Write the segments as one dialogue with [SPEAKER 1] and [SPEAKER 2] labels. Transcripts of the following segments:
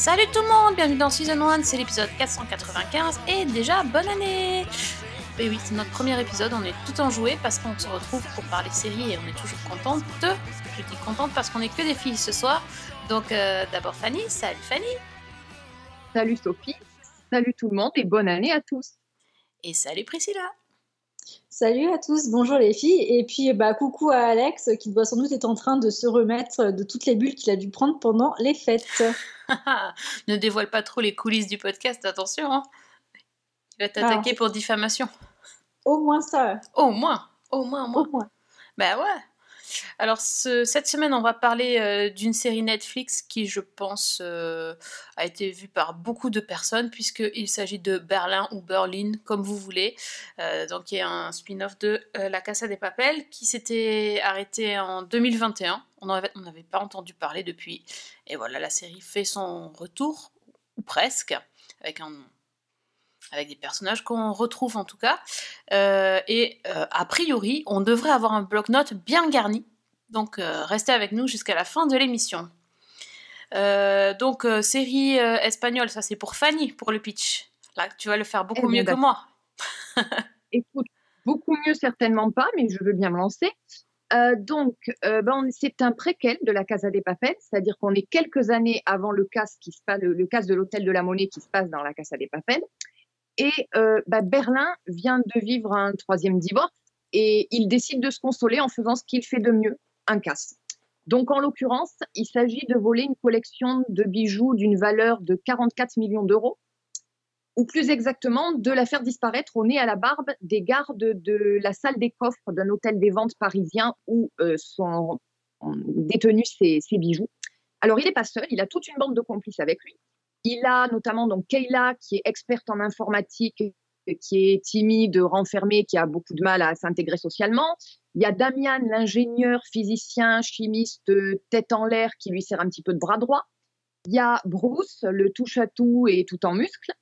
[SPEAKER 1] Salut tout le monde, bienvenue dans Season 1, c'est l'épisode 495 et déjà bonne année Et oui, c'est notre premier épisode, on est tout enjoué parce qu'on se retrouve pour parler séries et on est toujours contente. Je dis contente parce qu'on est que des filles ce soir. Donc euh, d'abord Fanny, salut Fanny
[SPEAKER 2] Salut Sophie, salut tout le monde et bonne année à tous.
[SPEAKER 1] Et salut Priscilla
[SPEAKER 3] Salut à tous, bonjour les filles. Et puis bah, coucou à Alex qui doit sans doute être en train de se remettre de toutes les bulles qu'il a dû prendre pendant les fêtes.
[SPEAKER 1] Ne dévoile pas trop les coulisses du podcast, attention. Hein. Il va t'attaquer
[SPEAKER 3] Ah.
[SPEAKER 1] pour diffamation.
[SPEAKER 3] Au moins ça.
[SPEAKER 1] Au moins, au moins, au moins.
[SPEAKER 3] Au moins.
[SPEAKER 1] Bah ouais. Alors ce- cette semaine, on va parler euh, d'une série Netflix qui, je pense, euh, a été vue par beaucoup de personnes puisqu'il s'agit de Berlin ou Berlin, comme vous voulez. Euh, donc il y a un spin-off de La Casa des Papel qui s'était arrêté en 2021. On n'avait on n'avait pas entendu parler depuis. Et voilà, la série fait son retour, ou presque, avec un avec des personnages qu'on retrouve en tout cas. Euh, et euh, a priori, on devrait avoir un bloc-notes bien garni. Donc euh, restez avec nous jusqu'à la fin de l'émission. Donc série espagnole, ça c'est pour Fanny, pour le pitch. Là, tu vas le faire beaucoup
[SPEAKER 2] Eh
[SPEAKER 1] mieux que moi.
[SPEAKER 2] Écoute, beaucoup mieux certainement pas, mais je veux bien me lancer. Euh, donc, euh, ben, c'est un préquel de la Casa des Papel, c'est-à-dire qu'on est quelques années avant le casse qui se passe, le, le casse de l'hôtel de la Monnaie qui se passe dans la Casa des Papel. Et euh, ben, Berlin vient de vivre un troisième divorce et il décide de se consoler en faisant ce qu'il fait de mieux, un casse. Donc, en l'occurrence, il s'agit de voler une collection de bijoux d'une valeur de 44 millions d'euros ou plus exactement de la faire disparaître au nez à la barbe des gardes de la salle des coffres d'un hôtel des ventes parisien où euh, sont détenus ces, ces bijoux. Alors, il n'est pas seul, il a toute une bande de complices avec lui. Il a notamment donc Kayla, qui est experte en informatique, qui est timide, renfermée, qui a beaucoup de mal à s'intégrer socialement. Il y a Damian, l'ingénieur, physicien, chimiste, tête en l'air, qui lui sert un petit peu de bras droit. Il y a Bruce, le touche-à-tout et tout en muscles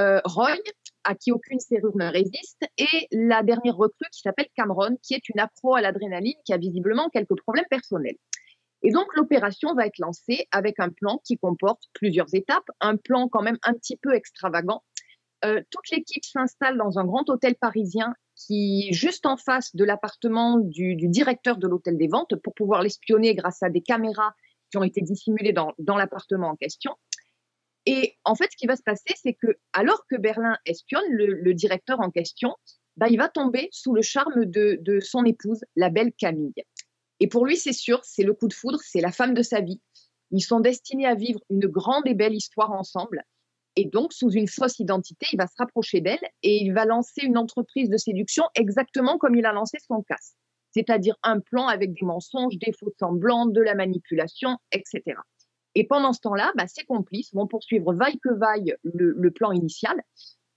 [SPEAKER 2] euh, Roy, à qui aucune serrure ne résiste, et la dernière recrue qui s'appelle Cameron, qui est une accro à l'adrénaline, qui a visiblement quelques problèmes personnels. Et donc l'opération va être lancée avec un plan qui comporte plusieurs étapes, un plan quand même un petit peu extravagant. Euh, toute l'équipe s'installe dans un grand hôtel parisien qui est juste en face de l'appartement du, directeur de l'hôtel des ventes pour pouvoir l'espionner grâce à des caméras qui ont été dissimulées dans, l'appartement en question. Et en fait, ce qui va se passer, c'est que alors que Berlin espionne le, directeur en question, bah, il va tomber sous le charme de son épouse, la belle Camille. Et pour lui, c'est sûr, c'est le coup de foudre, c'est la femme de sa vie. Ils sont destinés à vivre une grande et belle histoire ensemble. Et donc, sous une fausse identité, il va se rapprocher d'elle et il va lancer une entreprise de séduction exactement comme il a lancé son casse. C'est-à-dire un plan avec des mensonges, des faux semblants, de la manipulation, etc. Et pendant ce temps-là, bah, ses complices vont poursuivre vaille que vaille le, le plan initial.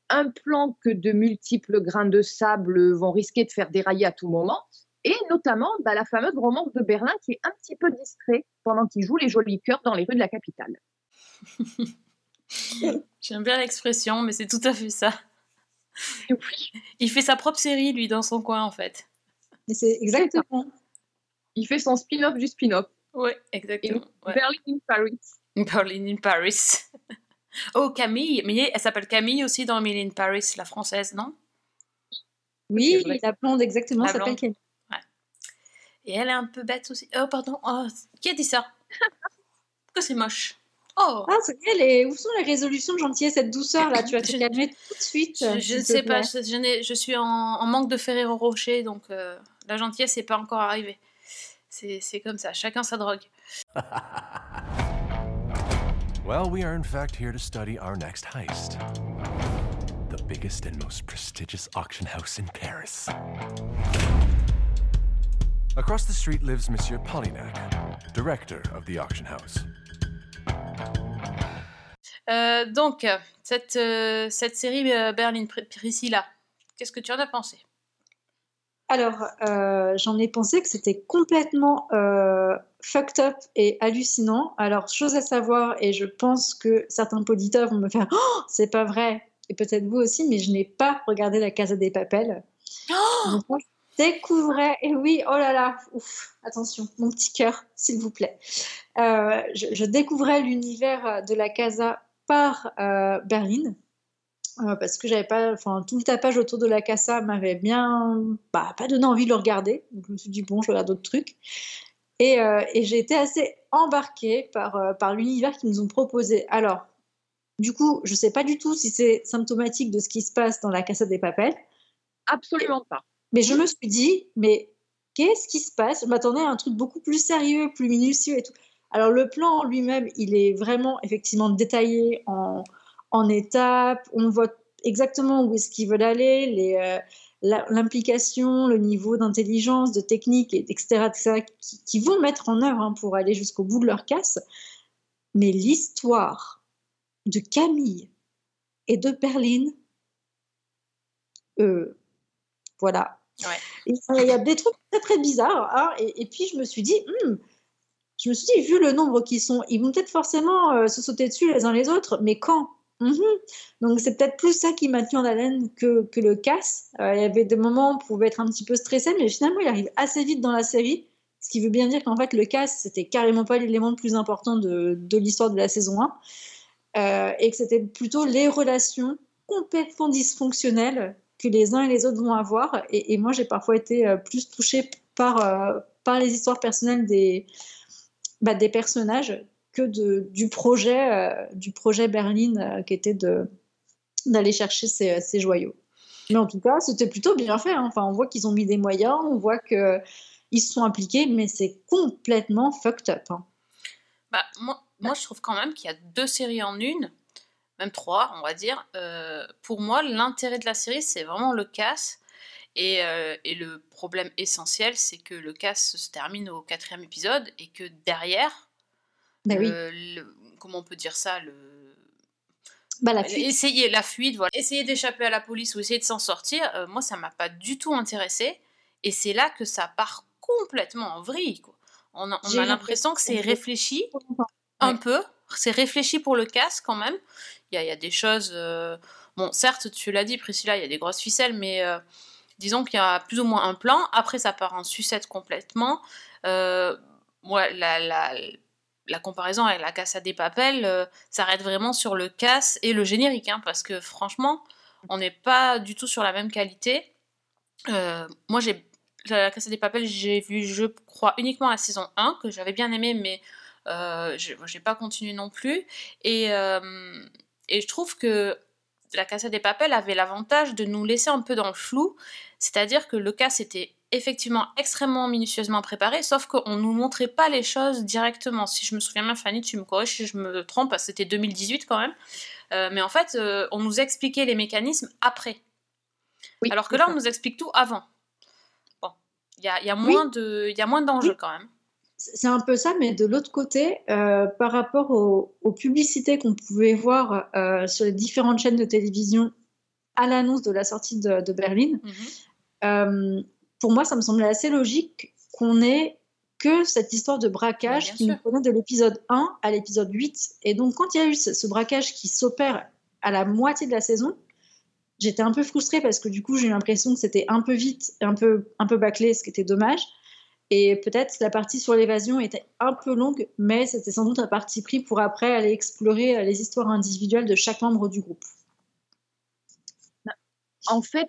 [SPEAKER 2] Un plan que de multiples grains de sable vont risquer de faire dérailler à tout moment. Et notamment bah, la fameuse romance de Berlin qui est un petit peu distrait pendant qu'il joue les jolis cœurs dans les rues de la capitale.
[SPEAKER 1] J'aime bien l'expression, mais c'est tout à fait ça.
[SPEAKER 2] Oui,
[SPEAKER 1] Il fait sa propre série, lui, dans son coin, en fait.
[SPEAKER 3] Mais c'est exactement.
[SPEAKER 2] il fait son spin-off du spin-off.
[SPEAKER 1] Ouais, exactement. Ouais.
[SPEAKER 2] Berlin in Paris.
[SPEAKER 1] Berlin in Paris. oh, Camille. Mais elle s'appelle Camille aussi dans Emily in Paris, la française, non?
[SPEAKER 3] Oui, la blonde, exactement,
[SPEAKER 1] La
[SPEAKER 3] s'appelle. Camille.
[SPEAKER 1] Et elle est un peu bête aussi. Oh, pardon. Oh, qui a dit ça? Pourquoi c'est moche? Oh
[SPEAKER 3] Ah, c'est les... où sont les résolutions de gentillesse, cette douceur là? Tu vas te
[SPEAKER 1] Je-
[SPEAKER 3] calmer tout de suite.
[SPEAKER 1] Je, ne sais pas, je, je n'ai- je suis en, en manque de Ferrero Rocher, donc euh, la gentillesse n'est pas encore arrivée. C'est c'est comme ça, chacun sa drogue.
[SPEAKER 4] Well, we are in fact here to study our next heist. The biggest and most prestigious auction house in Paris. Across the street lives Monsieur Polignac, director of the auction house.
[SPEAKER 1] Euh, donc, cette, euh, cette série euh, Berlin Pr- Priscilla, qu'est-ce que tu en as pensé?
[SPEAKER 3] Alors, euh, j'en ai pensé que c'était complètement euh, fucked up et hallucinant. Alors, chose à savoir, et je pense que certains auditeurs vont me faire Oh, c'est pas vrai. et peut-être vous aussi, mais je n'ai pas regardé la Casa des Papels. Donc, je découvrais, et oui, oh là là, ouf, attention, mon petit cœur, s'il vous plaît. Euh, je, découvrais l'univers de la Casa par euh, Berlin. euh, parce que j'avais pas, enfin, tout le tapage autour de la Casa m'avait bien, bah, pas donné envie de le regarder. Je me suis dit bon, je regarde d'autres trucs. Et, j'ai été assez embarquée par, par l'univers qu'ils nous ont proposé. Alors, du coup, je sais pas du tout si c'est symptomatique de ce qui se passe dans la Casa des Papels,
[SPEAKER 2] Absolument pas.
[SPEAKER 3] Mais je me suis dit, mais qu'est-ce qui se passe? Je m'attendais à un truc beaucoup plus sérieux, plus minutieux et tout. Alors, le plan lui-même, il est vraiment effectivement détaillé en, en étapes. On voit exactement où est-ce qu'ils veulent aller, les, euh, l'implication, le niveau d'intelligence, de technique, et- etc., etc., qui, qui vont mettre en œuvre hein, pour aller jusqu'au bout de leur casse. Mais l'histoire de Camille et de Berline, euh, voilà. Il y a des trucs très très bizarres. hein, et, et puis je me suis dit, Hmm, je me suis dit, vu le nombre qui sont, ils vont peut-être forcément euh, se sauter dessus les uns les autres, mais quand? Mhm. Donc c'est peut-être plus ça qui m'a tenu en haleine que, que le casse. Euh, il y avait des moments où on pouvait être un petit peu stressé, mais finalement il arrive assez vite dans la série, ce qui veut bien dire qu'en fait le casse c'était carrément pas l'élément le plus important de, de l'histoire de la saison 1, euh, et que c'était plutôt les relations complètement dysfonctionnelles que les uns et les autres vont avoir. Et, moi j'ai parfois été euh, plus touchée par, euh, par les histoires personnelles des, bah, des personnages que de, du projet euh, du projet Berlin qui était d'aller chercher ces, ces joyaux. Mais en tout cas, c'était plutôt bien fait. hein. Enfin, on voit qu'ils ont mis des moyens, on voit que ils se sont impliqués, mais c'est complètement fucked up. hein.
[SPEAKER 1] Bah, moi, moi, je trouve quand même qu'il y a deux séries en une, même trois, on va dire. Euh, pour moi, l'intérêt de la série, c'est vraiment le casse. Et, euh, et le problème essentiel, c'est que le casse se termine au quatrième épisode et que derrière,
[SPEAKER 3] oui.
[SPEAKER 1] le- le- comment on peut dire ça, le,
[SPEAKER 3] Bah, la fuite.
[SPEAKER 1] essayer la fuite, voilà, essayer d'échapper à la police ou essayer de s'en sortir, euh, moi ça m'a pas du tout intéressé. Et c'est là que ça part complètement en vrille. Quoi. On a, on l'impression que c'est réfléchi un peu. C'est réfléchi pour le casse quand même. Il y a, des choses. euh, Bon, certes, tu l'as dit, Priscilla, il y a des grosses ficelles, mais euh, disons qu'il y a plus ou moins un plan. Après, ça part en sucette complètement. Euh, ouais, la, comparaison avec la Casa des Papels euh, s'arrête vraiment sur le casse et le générique, hein, parce que franchement, on n'est pas du tout sur la même qualité. Moi, j'ai la Casa des Papels, j'ai vu, je crois, uniquement la saison 1, que j'avais bien aimé, mais j'ai j'ai pas continué non plus. Et, euh, et je trouve que la Casa des Papels avait l'avantage de nous laisser un peu dans le flou, c'est-à-dire que le cas était effectivement extrêmement minutieusement préparé, sauf qu'on nous montrait pas les choses directement. Si je me souviens bien, Fanny, tu me corriges si je me trompe, c'était 2018 quand même. Euh, mais en fait, euh, on nous expliquait les mécanismes après.
[SPEAKER 2] Oui,
[SPEAKER 1] Alors que là, on nous explique tout avant. Bon, il y a, il y a moins de- il y a moins d'enjeux quand même.
[SPEAKER 3] C'est un peu ça, mais de l'autre côté, euh, par rapport aux, aux publicités qu'on pouvait voir euh, sur les différentes chaînes de télévision à l'annonce de la sortie de, de Berlin,
[SPEAKER 1] Mhm.
[SPEAKER 3] euh, pour moi, ça me semblait assez logique qu'on ait que cette histoire de braquage
[SPEAKER 1] bien
[SPEAKER 3] qui nous prenait de l'épisode 1 à l'épisode 8. Et donc, quand il y a eu ce, ce braquage qui s'opère à la moitié de la saison, j'étais un peu frustrée parce que du coup, j'ai eu l'impression que c'était un peu vite, un peu, un peu bâclé, ce qui était dommage. Et peut-être la partie sur l'évasion était un peu longue, mais c'était sans doute un parti pris pour après aller explorer euh, les histoires individuelles de chaque membre du groupe.
[SPEAKER 2] En fait,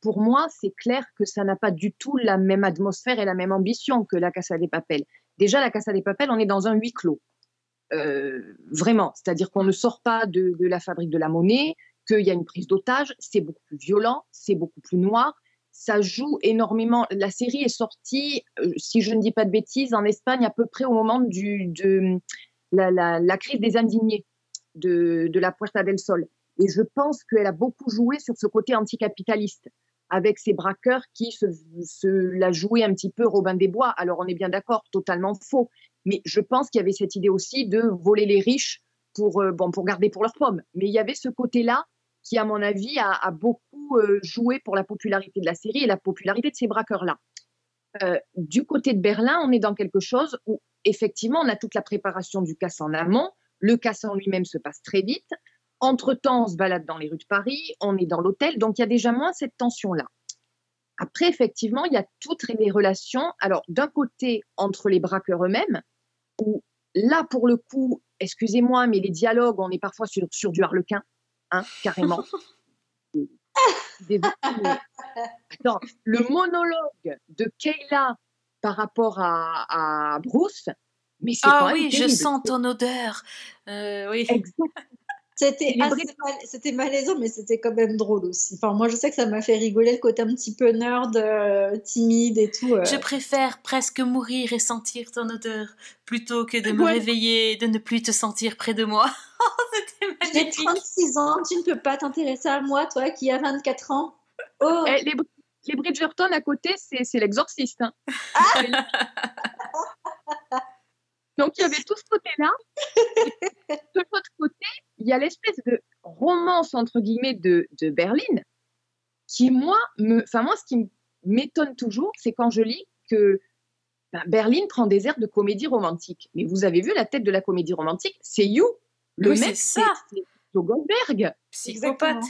[SPEAKER 2] pour moi, c'est clair que ça n'a pas du tout la même atmosphère et la même ambition que la Casa des Papels. Déjà, la Casa des Papels, on est dans un huis clos. Euh, vraiment, c'est-à-dire qu'on ne sort pas de, de la fabrique de la monnaie, qu'il y a une prise d'otage, c'est beaucoup plus violent, c'est beaucoup plus noir, ça joue énormément. La série est sortie, euh, si je ne dis pas de bêtises, en Espagne à peu près au moment de la, crise des indignés de, la Puerta del Sol. Et je pense qu'elle a beaucoup joué sur ce côté anticapitaliste, avec ces braqueurs qui se, se la jouaient un petit peu Robin des Bois. Alors on est bien d'accord, totalement faux. Mais je pense qu'il y avait cette idée aussi de voler les riches pour, euh, bon, pour garder pour leurs pommes. Mais il y avait ce côté-là qui, à mon avis, a, beaucoup euh, joué pour la popularité de la série et la popularité de ces braqueurs-là. Euh, du côté de Berlin, on est dans quelque chose où, effectivement, on a toute la préparation du casse en amont. Le casse en lui-même se passe très vite. Entre-temps, on se balade dans les rues de Paris, on est dans l'hôtel, donc il y a déjà moins cette tension-là. Après, effectivement, il y a toutes les relations. Alors, d'un côté, entre les braqueurs eux-mêmes, où là, pour le coup, excusez-moi, mais les dialogues, on est parfois sur, sur du harlequin, hein, carrément. Attends, le monologue de Kayla par rapport à, à Bruce, mais c'est quand
[SPEAKER 1] Ah
[SPEAKER 2] même
[SPEAKER 1] oui, je sens ton odeur. Euh, oui.
[SPEAKER 2] Exact.
[SPEAKER 3] C'était malaisant, mais c'était quand même drôle aussi. Enfin, moi, je sais que ça m'a fait rigoler le côté un petit peu nerd, euh, timide et tout. euh.
[SPEAKER 1] Je préfère presque mourir et sentir ton odeur plutôt que de me
[SPEAKER 2] Ouais.
[SPEAKER 1] réveiller et de ne plus te sentir près de moi. Oh, C'était
[SPEAKER 3] J'ai
[SPEAKER 1] magnifique.
[SPEAKER 3] 36 ans, tu ne peux pas t'intéresser à moi, toi qui as 24 ans. Oh,
[SPEAKER 2] Eh, les, les Bridgerton à côté, c'est c'est l'exorciste. hein. Donc il y avait tout ce côté-là. De l'autre côté, il y a l'espèce de romance entre guillemets de, de Berlin qui moi me, enfin moi ce qui m'étonne toujours, c'est quand je lis que ben, Berlin prend des airs de comédie romantique. Mais vous avez vu la tête de la comédie romantique, c'est You. Le
[SPEAKER 1] Oui,
[SPEAKER 2] mec,
[SPEAKER 1] c'est
[SPEAKER 2] Goldberg.
[SPEAKER 1] Psychopathe.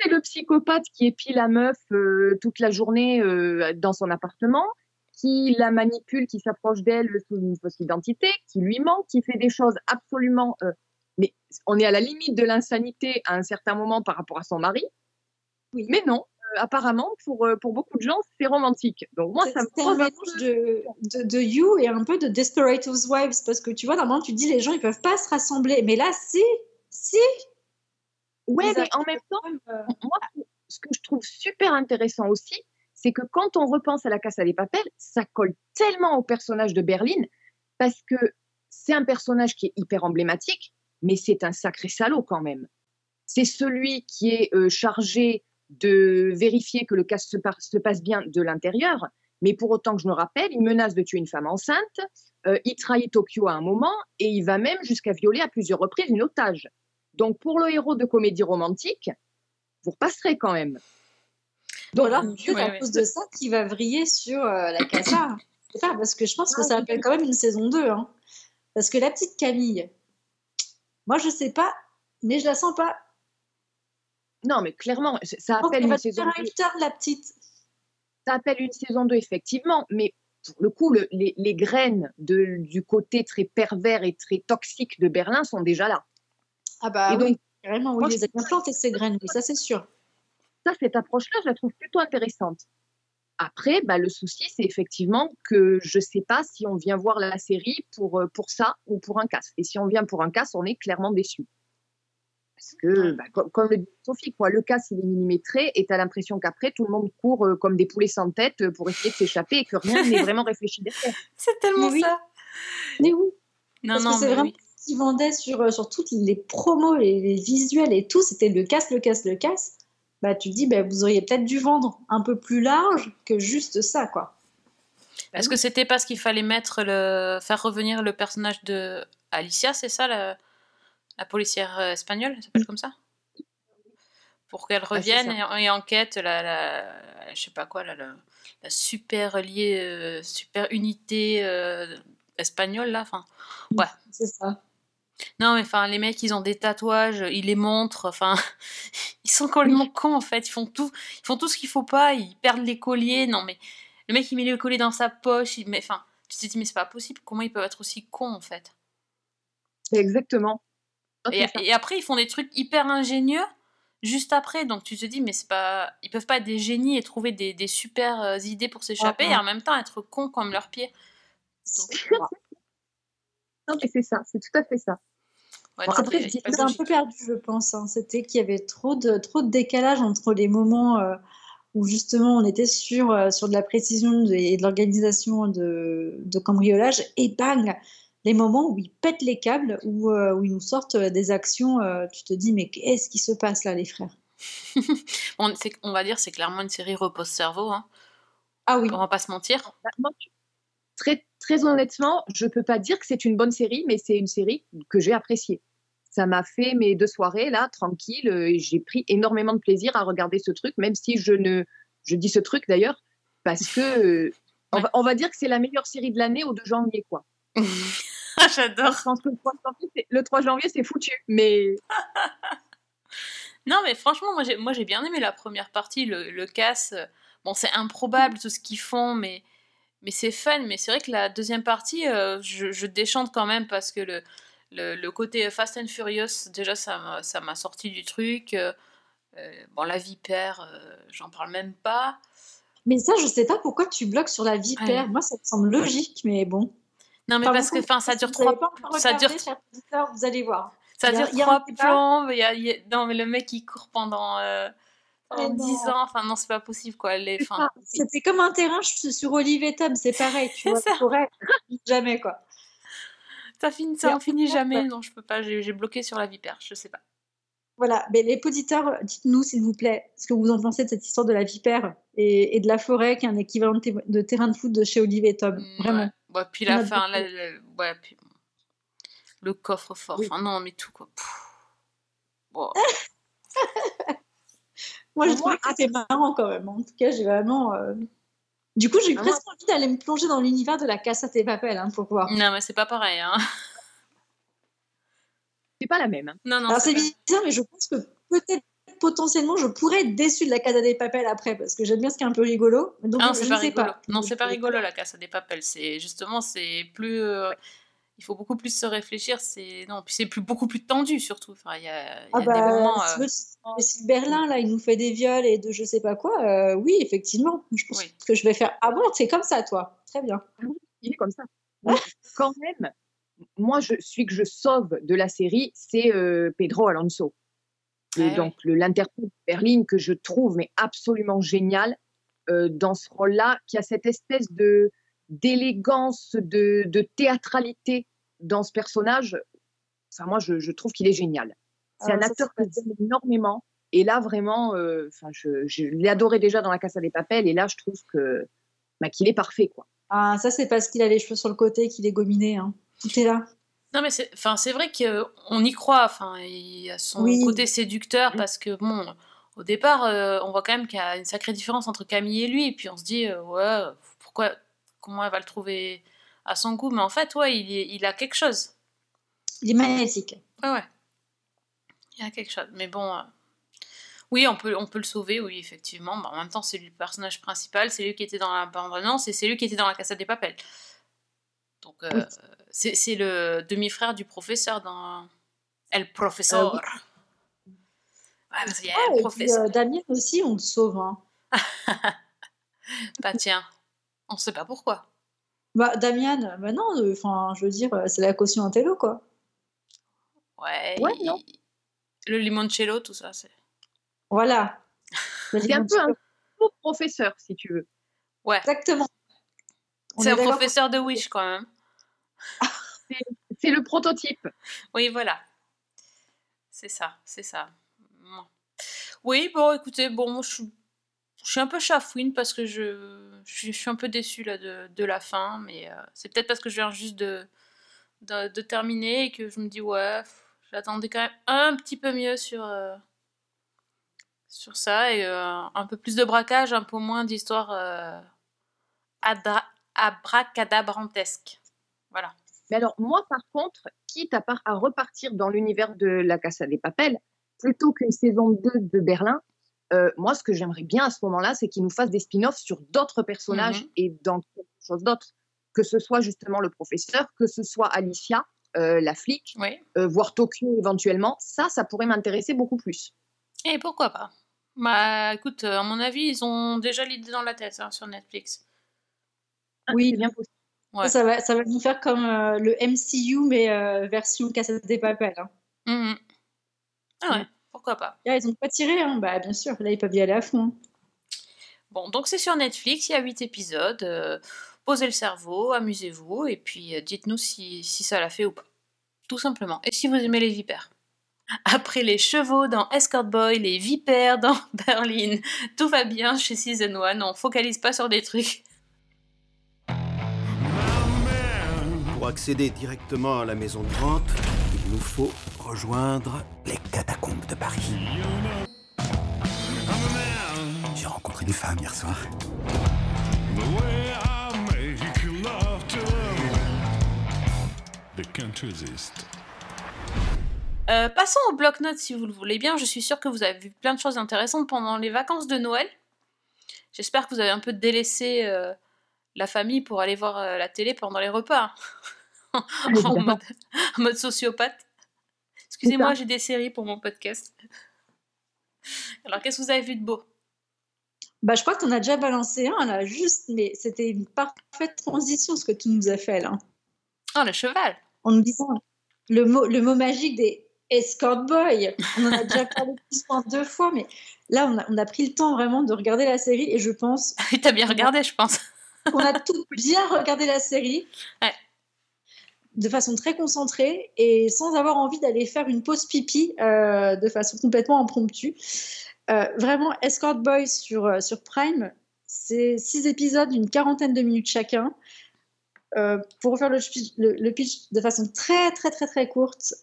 [SPEAKER 2] C'est le psychopathe qui épie la meuf euh, toute la journée euh, dans son appartement, qui la manipule, qui s'approche d'elle sous une fausse identité, qui lui ment, qui fait des choses absolument. euh, mais on est à la limite de l'insanité à un certain moment par rapport à son mari.
[SPEAKER 3] Oui.
[SPEAKER 2] Mais non, euh, apparemment, pour, euh, pour beaucoup de gens, c'est romantique. Donc moi, ça me pose un peu-
[SPEAKER 3] de, de, de You et un peu de Desperate Housewives parce que tu vois, normalement, tu dis les gens ils peuvent pas se rassembler, mais là, si, si.
[SPEAKER 2] Ouais, mais en même temps, moi, ce que je trouve super intéressant aussi, c'est que quand on repense à la Casa des Papel, ça colle tellement au personnage de Berlin parce que c'est un personnage qui est hyper emblématique, mais c'est un sacré salaud quand même. C'est celui qui est euh, chargé de vérifier que le cas se, passe bien de l'intérieur, mais pour autant que je me rappelle, il menace de tuer une femme enceinte, euh, il trahit Tokyo à un moment et il va même jusqu'à violer à plusieurs reprises une otage. Donc pour le héros de comédie romantique, vous repasserez quand même.
[SPEAKER 3] Alors,
[SPEAKER 1] Ouais,
[SPEAKER 3] c'est à
[SPEAKER 1] ouais.
[SPEAKER 3] cause de ça qu'il va vriller sur euh, la casa. Parce que je pense que
[SPEAKER 2] Ah,
[SPEAKER 3] ça appelle quand même une saison 2. Hein. Parce que la petite Camille, moi je sais pas, mais je la sens pas.
[SPEAKER 2] Non, mais clairement, ça appelle une saison
[SPEAKER 3] faire un
[SPEAKER 2] 2.
[SPEAKER 3] turn, la petite.
[SPEAKER 2] Ça appelle une saison 2, effectivement, mais pour le coup, le- les, les graines de, du côté très pervers et très toxique de Berlin sont déjà là.
[SPEAKER 3] Ah bah
[SPEAKER 2] Et
[SPEAKER 3] oui,
[SPEAKER 2] donc,
[SPEAKER 3] carrément, oui, les plantés ces graines, oui, ça c'est sûr.
[SPEAKER 2] Ça, cette approche-là, je la trouve plutôt intéressante. Après, bah, le souci, c'est effectivement que je ne sais pas si on vient voir la série pour, euh, pour ça ou pour un casse. Et si on vient pour un casse, on est clairement déçu. Parce que, bah, comme, comme le dit Sophie, quoi, le casse, il est millimétré et tu as l'impression qu'après, tout le monde court euh, comme des poulets sans tête euh, pour essayer de s'échapper et que rien n'est vraiment réfléchi derrière.
[SPEAKER 1] C'est tellement
[SPEAKER 3] Mais oui.
[SPEAKER 1] ça.
[SPEAKER 3] Mais oui,
[SPEAKER 1] Non,
[SPEAKER 3] parce
[SPEAKER 1] non,
[SPEAKER 3] que c'est vraiment
[SPEAKER 1] oui.
[SPEAKER 3] ce qu'ils vendaient sur, sur toutes les promos, les, les visuels et tout, c'était le casse, le casse, le casse. Bah tu te dis, bah, vous auriez peut-être dû vendre un peu plus large que juste ça, quoi.
[SPEAKER 1] Est-ce que c'était parce qu'il fallait mettre le... faire revenir le personnage de Alicia, c'est ça, la, la policière euh, espagnole, elle s'appelle comme ça? Pour qu'elle revienne et, et enquête la, la, je sais pas quoi, la super liée, euh, super unité euh, espagnole, là. Enfin, ouais.
[SPEAKER 3] C'est ça.
[SPEAKER 1] Non, mais enfin, les mecs, ils ont des tatouages, ils les montrent, enfin, ils sont complètement cons, en fait. Ils font tout, ils font tout ce qu'il faut pas, ils perdent les colliers. Non, mais le mec, il met le collier dans sa poche, il met, enfin, tu te dis, mais c'est pas possible, comment ils peuvent être aussi cons, en fait?
[SPEAKER 2] Exactement. Ah,
[SPEAKER 1] et, après, ils font des trucs hyper ingénieux juste après, donc tu te dis, mais c'est pas, ils peuvent pas être des génies et trouver des, des super euh, idées pour s'échapper
[SPEAKER 3] Ah,
[SPEAKER 1] et en même temps être cons comme leurs pieds.
[SPEAKER 2] Non, mais c'est ça, c'est tout à fait ça.
[SPEAKER 1] Ouais,
[SPEAKER 2] après,
[SPEAKER 3] C'était un
[SPEAKER 1] logique.
[SPEAKER 3] peu perdu, je pense. hein. C'était qu'il y avait trop de, trop de décalage entre les moments euh, où justement on était sur, euh, sur de la précision de- et de l'organisation de, de cambriolage et bang, les moments où ils pètent les câbles, où, euh, où ils nous sortent des actions, tu te dis mais qu'est-ce qui se passe là les frères?
[SPEAKER 1] On, va dire, c'est clairement une série repose-cerveau, hein.
[SPEAKER 3] Ah oui,
[SPEAKER 1] on va pas se mentir.
[SPEAKER 2] Bah, Très, très honnêtement, je peux pas dire que c'est une bonne série, mais c'est une série que j'ai appréciée. Ça m'a fait mes deux soirées là, tranquille. euh, et J'ai pris énormément de plaisir à regarder ce truc, même si je ne, je dis ce truc d'ailleurs parce que euh, on, va, on va dire que c'est la meilleure série de l'année au 2 janvier quoi.
[SPEAKER 1] J'adore.
[SPEAKER 2] Je pense que le 3 janvier, c'est- le 3 janvier, c'est foutu. Mais
[SPEAKER 1] Non, mais franchement, moi j'ai, moi j'ai bien aimé la première partie, le, le casse. Bon, c'est improbable tout ce qu'ils font, mais, mais c'est fun. Mais c'est vrai que la deuxième partie, euh, je, je déchante quand même parce que le, le, le côté Fast and Furious, déjà, ça m'a, sorti du truc. euh, euh, bon, la vipère, euh, j'en parle même pas.
[SPEAKER 3] Mais ça, je sais pas pourquoi tu bloques sur la vipère.
[SPEAKER 1] Ouais.
[SPEAKER 3] Moi, ça me semble logique, mais bon.
[SPEAKER 1] Non, mais
[SPEAKER 3] Enfin,
[SPEAKER 1] parce que enfin, ça dure trois, ça dure
[SPEAKER 3] vous allez voir.
[SPEAKER 1] Ça dure trois plombes. Non, mais le mec, il court pendant,
[SPEAKER 3] Mais
[SPEAKER 1] 10
[SPEAKER 3] non.
[SPEAKER 1] ans. Enfin, non, c'est pas possible, quoi. Les... Enfin.
[SPEAKER 3] C'était comme un terrain sur Olive et Tom, c'est pareil, tu vois.
[SPEAKER 1] ça.
[SPEAKER 3] Jamais quoi.
[SPEAKER 1] ça finit, ça en finit
[SPEAKER 3] en
[SPEAKER 1] jamais. Non, je peux pas. J'ai bloqué sur la vipère. Je sais pas.
[SPEAKER 3] Voilà, mais les auditeurs, dites-nous s'il vous plaît ce que vous en pensez de cette histoire de la vipère et, et de la forêt qui est un équivalent de, te- de terrain de foot de chez Olive et Tom.
[SPEAKER 1] Mm,
[SPEAKER 3] Vraiment.
[SPEAKER 1] Ouais. Ouais, puis la fin,
[SPEAKER 3] beaucoup.
[SPEAKER 1] la- la- ouais, puis le coffre-fort.
[SPEAKER 3] Oui.
[SPEAKER 1] Enfin, non, mais tout, quoi. Pff.
[SPEAKER 3] Moi, je
[SPEAKER 2] moi,
[SPEAKER 3] que c'était marrant quand même. En tout cas, j'ai vraiment. euh, Du coup, j'ai eu
[SPEAKER 2] Ah, moi-
[SPEAKER 3] presque envie d'aller me plonger dans l'univers de la Casa des Papel hein, pour voir.
[SPEAKER 1] Non, mais c'est pas pareil. Hein.
[SPEAKER 2] c'est pas la même. hein.
[SPEAKER 1] Non, non.
[SPEAKER 3] Alors, c'est bizarre, mais je pense que peut-être potentiellement, je pourrais être déçue de la Casa des Papel après parce que j'aime bien ce qui est un peu rigolo. Donc,
[SPEAKER 1] Ah,
[SPEAKER 3] je
[SPEAKER 1] c'est
[SPEAKER 3] ne
[SPEAKER 1] pas
[SPEAKER 3] sais
[SPEAKER 1] rigolo.
[SPEAKER 3] pas.
[SPEAKER 1] Non, c'est pas rigolo la casse à des papels. C'est justement, c'est plus. euh, Il faut beaucoup plus se réfléchir. C'est non, puis c'est plus beaucoup plus tendu surtout. Enfin, il y a,
[SPEAKER 3] Ah bah,
[SPEAKER 1] des moments.
[SPEAKER 3] si,
[SPEAKER 1] euh,
[SPEAKER 3] si- si Berlin, là, il nous fait des viols et de je sais pas quoi, euh, oui, effectivement. Je pense
[SPEAKER 1] Oui.
[SPEAKER 3] que je vais faire. Ah bon, c'est comme ça, toi. Très bien.
[SPEAKER 2] Il est comme ça. Quand même, moi, je, celui que je sauve de la série, c'est euh, Pedro Alonso.
[SPEAKER 1] Ah oui.
[SPEAKER 2] donc, le- l'interprète de Berlin que je trouve mais absolument génial euh, dans ce rôle-là, qui a cette espèce de d'élégance, de, de théâtralité dans ce personnage. Enfin, moi, je, je trouve qu'il est génial. C'est
[SPEAKER 3] Ah,
[SPEAKER 2] un acteur que j'aime énormément. Et là, vraiment, euh, enfin, je, je l'ai adoré déjà dans La Casa des Papels. Et là, je trouve que bah, qu'il est parfait, quoi.
[SPEAKER 3] Ah, ça, c'est parce qu'il a les cheveux sur le côté qu'il est gominé. Hein. Tout est là.
[SPEAKER 1] Non, mais c'est, enfin, c'est vrai qu'on y croit. Enfin, il a son
[SPEAKER 3] Oui.
[SPEAKER 1] côté séducteur
[SPEAKER 2] Mm.
[SPEAKER 1] parce que bon, au départ, euh, on voit quand même qu'il y a une sacrée différence entre Camille et lui. Et puis on se dit, euh, ouais, pourquoi, comment elle va le trouver à son goût Mais en fait, ouais, il, il a quelque chose.
[SPEAKER 3] Il est magnétique.
[SPEAKER 1] Ouais, ouais. Il y a quelque chose. Mais bon, euh, oui, on peut, on peut le sauver, oui, effectivement. Mais en même temps, c'est le personnage principal, c'est lui qui était dans la bande-annonce et c'est lui qui était dans la Casa des Papels. Donc, euh,
[SPEAKER 2] Oui.
[SPEAKER 1] c'est, le demi-frère du professeur dans El Professeur.
[SPEAKER 2] Euh,
[SPEAKER 1] Ouais, parce qu'il y a
[SPEAKER 3] Ah,
[SPEAKER 1] un
[SPEAKER 3] et
[SPEAKER 1] professeur.
[SPEAKER 3] Damien aussi, on le sauve. Hein.
[SPEAKER 1] Bah tiens, on sait pas pourquoi.
[SPEAKER 3] Bah, Damien, bah non, euh, enfin, je veux dire, euh, c'est la caution intello, quoi.
[SPEAKER 1] Ouais,
[SPEAKER 2] Ouais,
[SPEAKER 1] il-
[SPEAKER 2] non.
[SPEAKER 1] le limoncello, tout ça, c'est...
[SPEAKER 3] Voilà.
[SPEAKER 2] C'est un peu un faux professeur, si tu veux.
[SPEAKER 1] Ouais,
[SPEAKER 3] Exactement.
[SPEAKER 1] C'est
[SPEAKER 3] est
[SPEAKER 1] un professeur de Wish quand même.
[SPEAKER 2] C'est le prototype.
[SPEAKER 1] Oui, voilà. C'est ça, c'est ça. Bon. Oui, bon, écoutez, bon, je suis, je suis un peu chafouine parce que je, suis, un peu déçue là, de, la fin, mais euh, c'est peut-être parce que je viens juste de, de, terminer et que je me dis, ouais, j'attendais quand même un petit peu mieux sur, euh, sur ça et euh, un peu plus de braquage, un peu moins d'histoire abracadabrantesque. Voilà.
[SPEAKER 2] Mais alors, moi, par contre, quitte à, par- à repartir dans l'univers de la Casa des Papels, plutôt qu'une saison 2 de Berlin, euh, moi, ce que j'aimerais bien à ce moment-là, c'est qu'ils nous fassent des spin-offs sur d'autres personnages
[SPEAKER 1] Mhm.
[SPEAKER 2] et dans quelque chose d'autre. Que ce soit justement le professeur, que ce soit Alicia, euh, la flic,
[SPEAKER 1] Oui.
[SPEAKER 2] euh, voire Tokyo éventuellement. Ça, ça pourrait m'intéresser beaucoup plus.
[SPEAKER 1] Et pourquoi pas? Bah écoute, euh, à mon avis, ils ont déjà l'idée dans la tête hein, sur Netflix.
[SPEAKER 3] Oui.
[SPEAKER 2] C'est bien possible.
[SPEAKER 1] Ouais.
[SPEAKER 3] Ça, va, ça va nous faire comme euh, le MCU, mais euh, version Casa des Papel. Hein.
[SPEAKER 1] Mhm. Ah ouais, pourquoi pas
[SPEAKER 3] Là, ils ont pas tiré, hein. bah, bien sûr. Là, ils peuvent y aller à fond.
[SPEAKER 1] Bon, donc c'est sur Netflix, il y a 8 épisodes. euh, posez le cerveau, amusez-vous, et puis euh, dites-nous si, si ça l'a fait ou pas. Tout simplement. Et si vous aimez les vipères. Après les chevaux dans Escort Boy, les vipères dans Berlin, tout va bien chez Season 1, on focalise pas sur des trucs.
[SPEAKER 5] Pour accéder directement à la maison de vente, il nous faut rejoindre les catacombes de Paris. J'ai rencontré des femmes hier soir.
[SPEAKER 1] Euh, passons au bloc-notes si vous le voulez bien. Je suis sûre que vous avez vu plein de choses intéressantes pendant les vacances de Noël. J'espère que vous avez un peu délaissé euh, la famille pour aller voir euh, la télé pendant les repas. en, mode, en mode sociopathe. Excusez-moi, j'ai des séries pour mon podcast. Alors, qu'est-ce que vous avez vu de beau?
[SPEAKER 3] Bah, je crois que tu en as déjà balancé un là, juste, mais c'était une parfaite transition ce que tu nous as fait là.
[SPEAKER 1] Oh, le cheval
[SPEAKER 3] En nous disant le mot, le mot magique des escort boy. On en a déjà parlé plus moins deux fois, mais là, on a, on a pris le temps vraiment de regarder la série et je pense
[SPEAKER 1] T'as bien regardé, je pense.
[SPEAKER 3] qu'on a tout bien regardé la série.
[SPEAKER 1] Ouais.
[SPEAKER 3] De façon très concentrée et sans avoir envie d'aller faire une pause pipi euh, de façon complètement impromptue. Euh, vraiment, Escort Boy sur, euh, sur Prime, c'est six épisodes d'une quarantaine de minutes chacun. Pour refaire le, pitch de façon très très très très courte,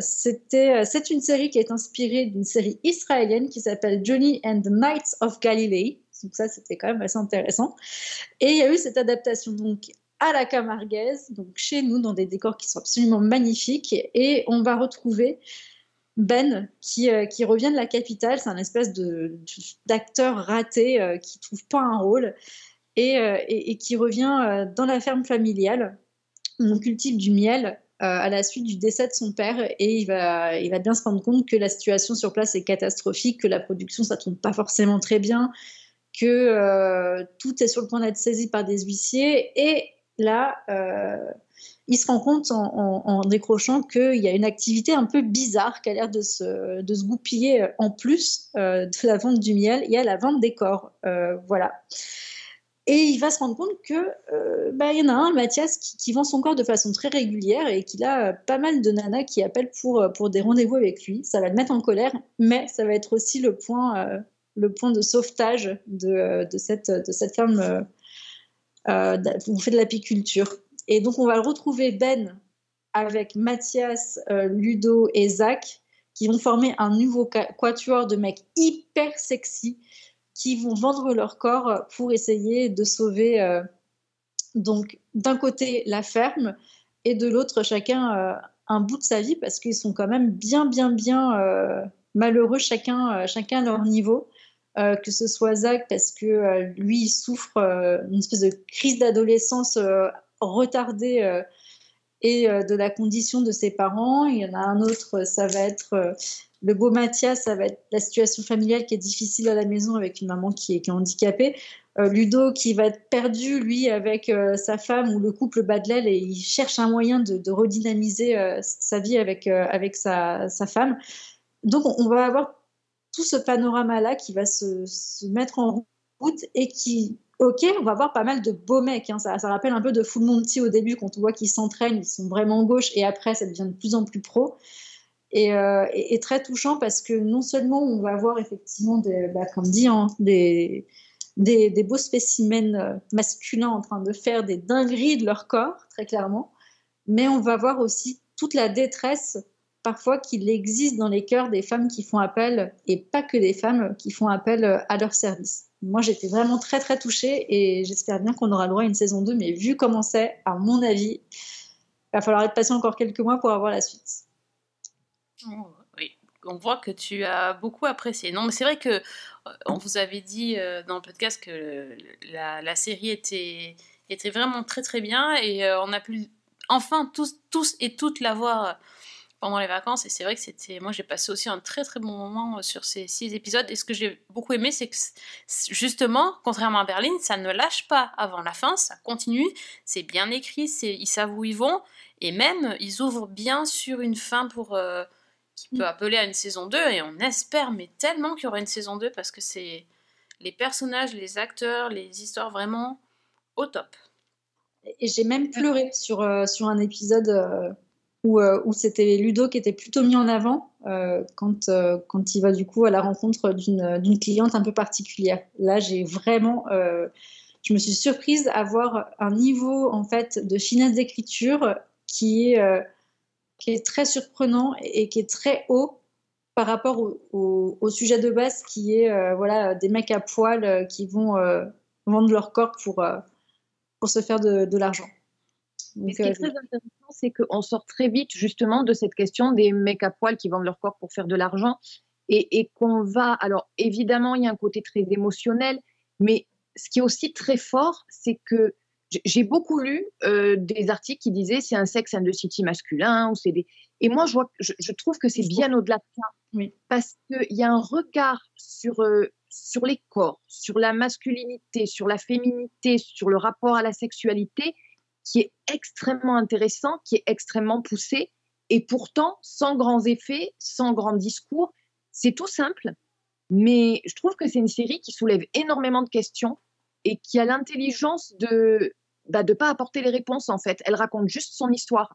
[SPEAKER 3] c'est une série qui est inspirée d'une série israélienne qui s'appelle Johnny and the Knights of Galilee. Donc ça, c'était quand même assez intéressant. Et il y a eu cette adaptation donc à la camarguaise, donc chez nous, dans des décors qui sont absolument magnifiques. Et on va retrouver Ben qui, euh, qui revient de la capitale. C'est un espèce d'acteur raté euh, qui trouve pas un rôle et, euh, et- qui revient euh, dans la ferme familiale. On cultive du miel à la suite du décès de son père et il va, il va bien se rendre compte que la situation sur place est catastrophique, que la production ça tourne pas forcément très bien, que tout est sur le point d'être saisi par des huissiers et là euh, il se rend compte en, décrochant qu'il y a une activité un peu bizarre qui a l'air de se, de se goupiller euh, en plus euh, de la vente du miel. Il y a la vente des corps. Voilà. Et il va se rendre compte que bah, y en a un, Mathias, qui, vend son corps de façon très régulière et qu'il a pas mal de nanas qui appellent pour, pour des rendez-vous avec lui. Ça va le mettre en colère, mais ça va être aussi le point, le point de sauvetage de, de, cette, de cette ferme euh, on fait de l'apiculture. Et donc on va retrouver Ben avec Mathias, euh, Ludo et Zach qui vont former un nouveau qua- quatuor de mecs hyper sexy qui vont vendre leur corps pour essayer de sauver euh, donc d'un côté la ferme et de l'autre chacun un bout de sa vie parce qu'ils sont quand même bien bien bien malheureux chacun chacun à leur niveau Euh, que ce soit Zach parce que euh, lui il souffre euh, d'une espèce de crise d'adolescence retardée et de la condition de ses parents. Il y en a un autre, ça va être le beau Mathias, ça va être la situation familiale qui est difficile à la maison avec une maman qui est, handicapée. Ludo qui va être perdu, lui, avec sa femme ou le couple bat et il cherche un moyen de, redynamiser sa vie avec, avec sa, femme. Donc on, on va avoir tout ce panorama-là qui va se, se mettre en route et qui, ok, on va avoir pas mal de beaux mecs. hein. Ça, ça rappelle un peu de Full Monty au début, quand on voit qu'ils s'entraînent, ils sont vraiment gauche, et après, ça devient de plus en plus pro. Et, euh, très touchant parce que non seulement on va avoir effectivement, des, bah, comme dit, hein, des, des, des beaux spécimens euh, masculins en train de faire des dingueries de leur corps, très clairement, mais on va voir aussi toute la détresse parfois qu'il existe dans les cœurs des femmes qui font appel, et pas que des femmes qui font appel euh, à leur service. Moi, j'étais vraiment très très touchée et j'espère bien qu'on aura le droit à une saison 2, mais vu comment c'est, à mon avis, il va falloir être patient encore quelques mois pour avoir la suite.
[SPEAKER 1] Oh, Oui, on voit que tu as beaucoup apprécié. Non, mais c'est vrai que euh, on vous avait dit euh, dans le podcast que la, la série était, était vraiment très très bien et on a pu enfin tous, tous et toutes la voir pendant les vacances et c'est vrai que c'était moi j'ai passé aussi un très très bon moment euh, sur ces six épisodes et ce que j'ai beaucoup aimé c'est que justement contrairement à Berlin ça ne lâche pas avant la fin ça continue c'est bien écrit c'est ils savent où ils vont et même ils ouvrent bien sur une fin pour euh, qui peut appeler à une saison 2 et on espère mais tellement qu'il y aura une saison 2 parce que c'est les personnages, les acteurs, les histoires vraiment au top.
[SPEAKER 3] Et j'ai même pleuré sur, euh, sur un épisode euh, où, euh, où c'était Ludo qui était plutôt mis en avant euh, quand, euh, quand il va du coup à la rencontre d'une cliente un peu particulière. Là, j'ai vraiment, je me suis surprise à voir un niveau en fait de finesse d'écriture qui est, qui est très surprenant et, qui est très haut par rapport au, au- sujet de base qui est voilà des mecs à poil qui vont vendre leur corps pour, pour se faire de, de l'argent.
[SPEAKER 2] Mais ce qui est
[SPEAKER 3] euh,
[SPEAKER 2] très intéressant, c'est qu'on sort très vite justement de cette question des mecs à poil qui vendent leur corps pour faire de l'argent et, et qu'on va. Alors évidemment, il y a un côté très émotionnel, mais ce qui est aussi très fort, c'est que j'ai beaucoup lu euh, des articles qui disaient c'est un sexe and the city masculin ou c'est des. Et moi, je, vois, je, je trouve que c'est bien au-delà de ça.
[SPEAKER 3] Oui.
[SPEAKER 2] Parce qu'il y a un regard sur, euh, sur les corps, sur la masculinité, sur la féminité, sur le rapport à la sexualité qui est extrêmement intéressant, qui est extrêmement poussé, et pourtant sans grands effets, sans grands discours. C'est tout simple, mais je trouve que c'est une série qui soulève énormément de questions et qui a l'intelligence de bah, de pas apporter les réponses en fait. Elle raconte juste son histoire.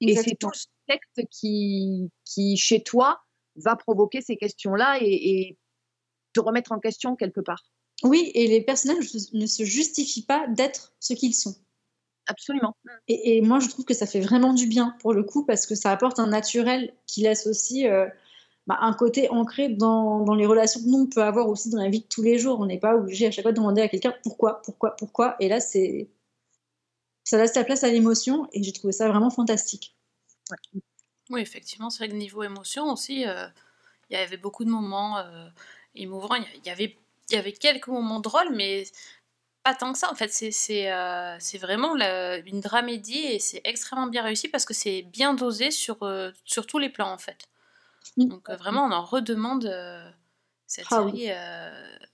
[SPEAKER 2] Et c'est tout le texte qui, qui, chez toi, va provoquer ces questions-là et, et te remettre en question quelque part.
[SPEAKER 3] Oui, et les personnages ne se justifient pas d'être ce qu'ils sont.
[SPEAKER 2] Absolument.
[SPEAKER 3] Et, et moi, je trouve que ça fait vraiment du bien pour le coup parce que ça apporte un naturel qui laisse aussi euh, bah, un côté ancré dans, dans les relations que nous on peut avoir aussi dans la vie de tous les jours. On n'est pas obligé à chaque fois de demander à quelqu'un pourquoi, pourquoi, pourquoi. Et là, c'est ça laisse la place à l'émotion et j'ai trouvé ça vraiment fantastique.
[SPEAKER 1] Oui, effectivement, c'est vrai que niveau émotion aussi, euh, il y avait beaucoup de moments euh, émouvants. Il y- il y avait, il y avait quelques moments drôles, mais pas tant que ça. En fait, c'est euh, vraiment la- une dramédie et c'est extrêmement bien réussi parce que c'est bien dosé sur, euh, sur tous les plans, en fait.
[SPEAKER 3] Mm.
[SPEAKER 1] Donc euh, vraiment, on en redemande cette
[SPEAKER 3] Ah
[SPEAKER 1] série.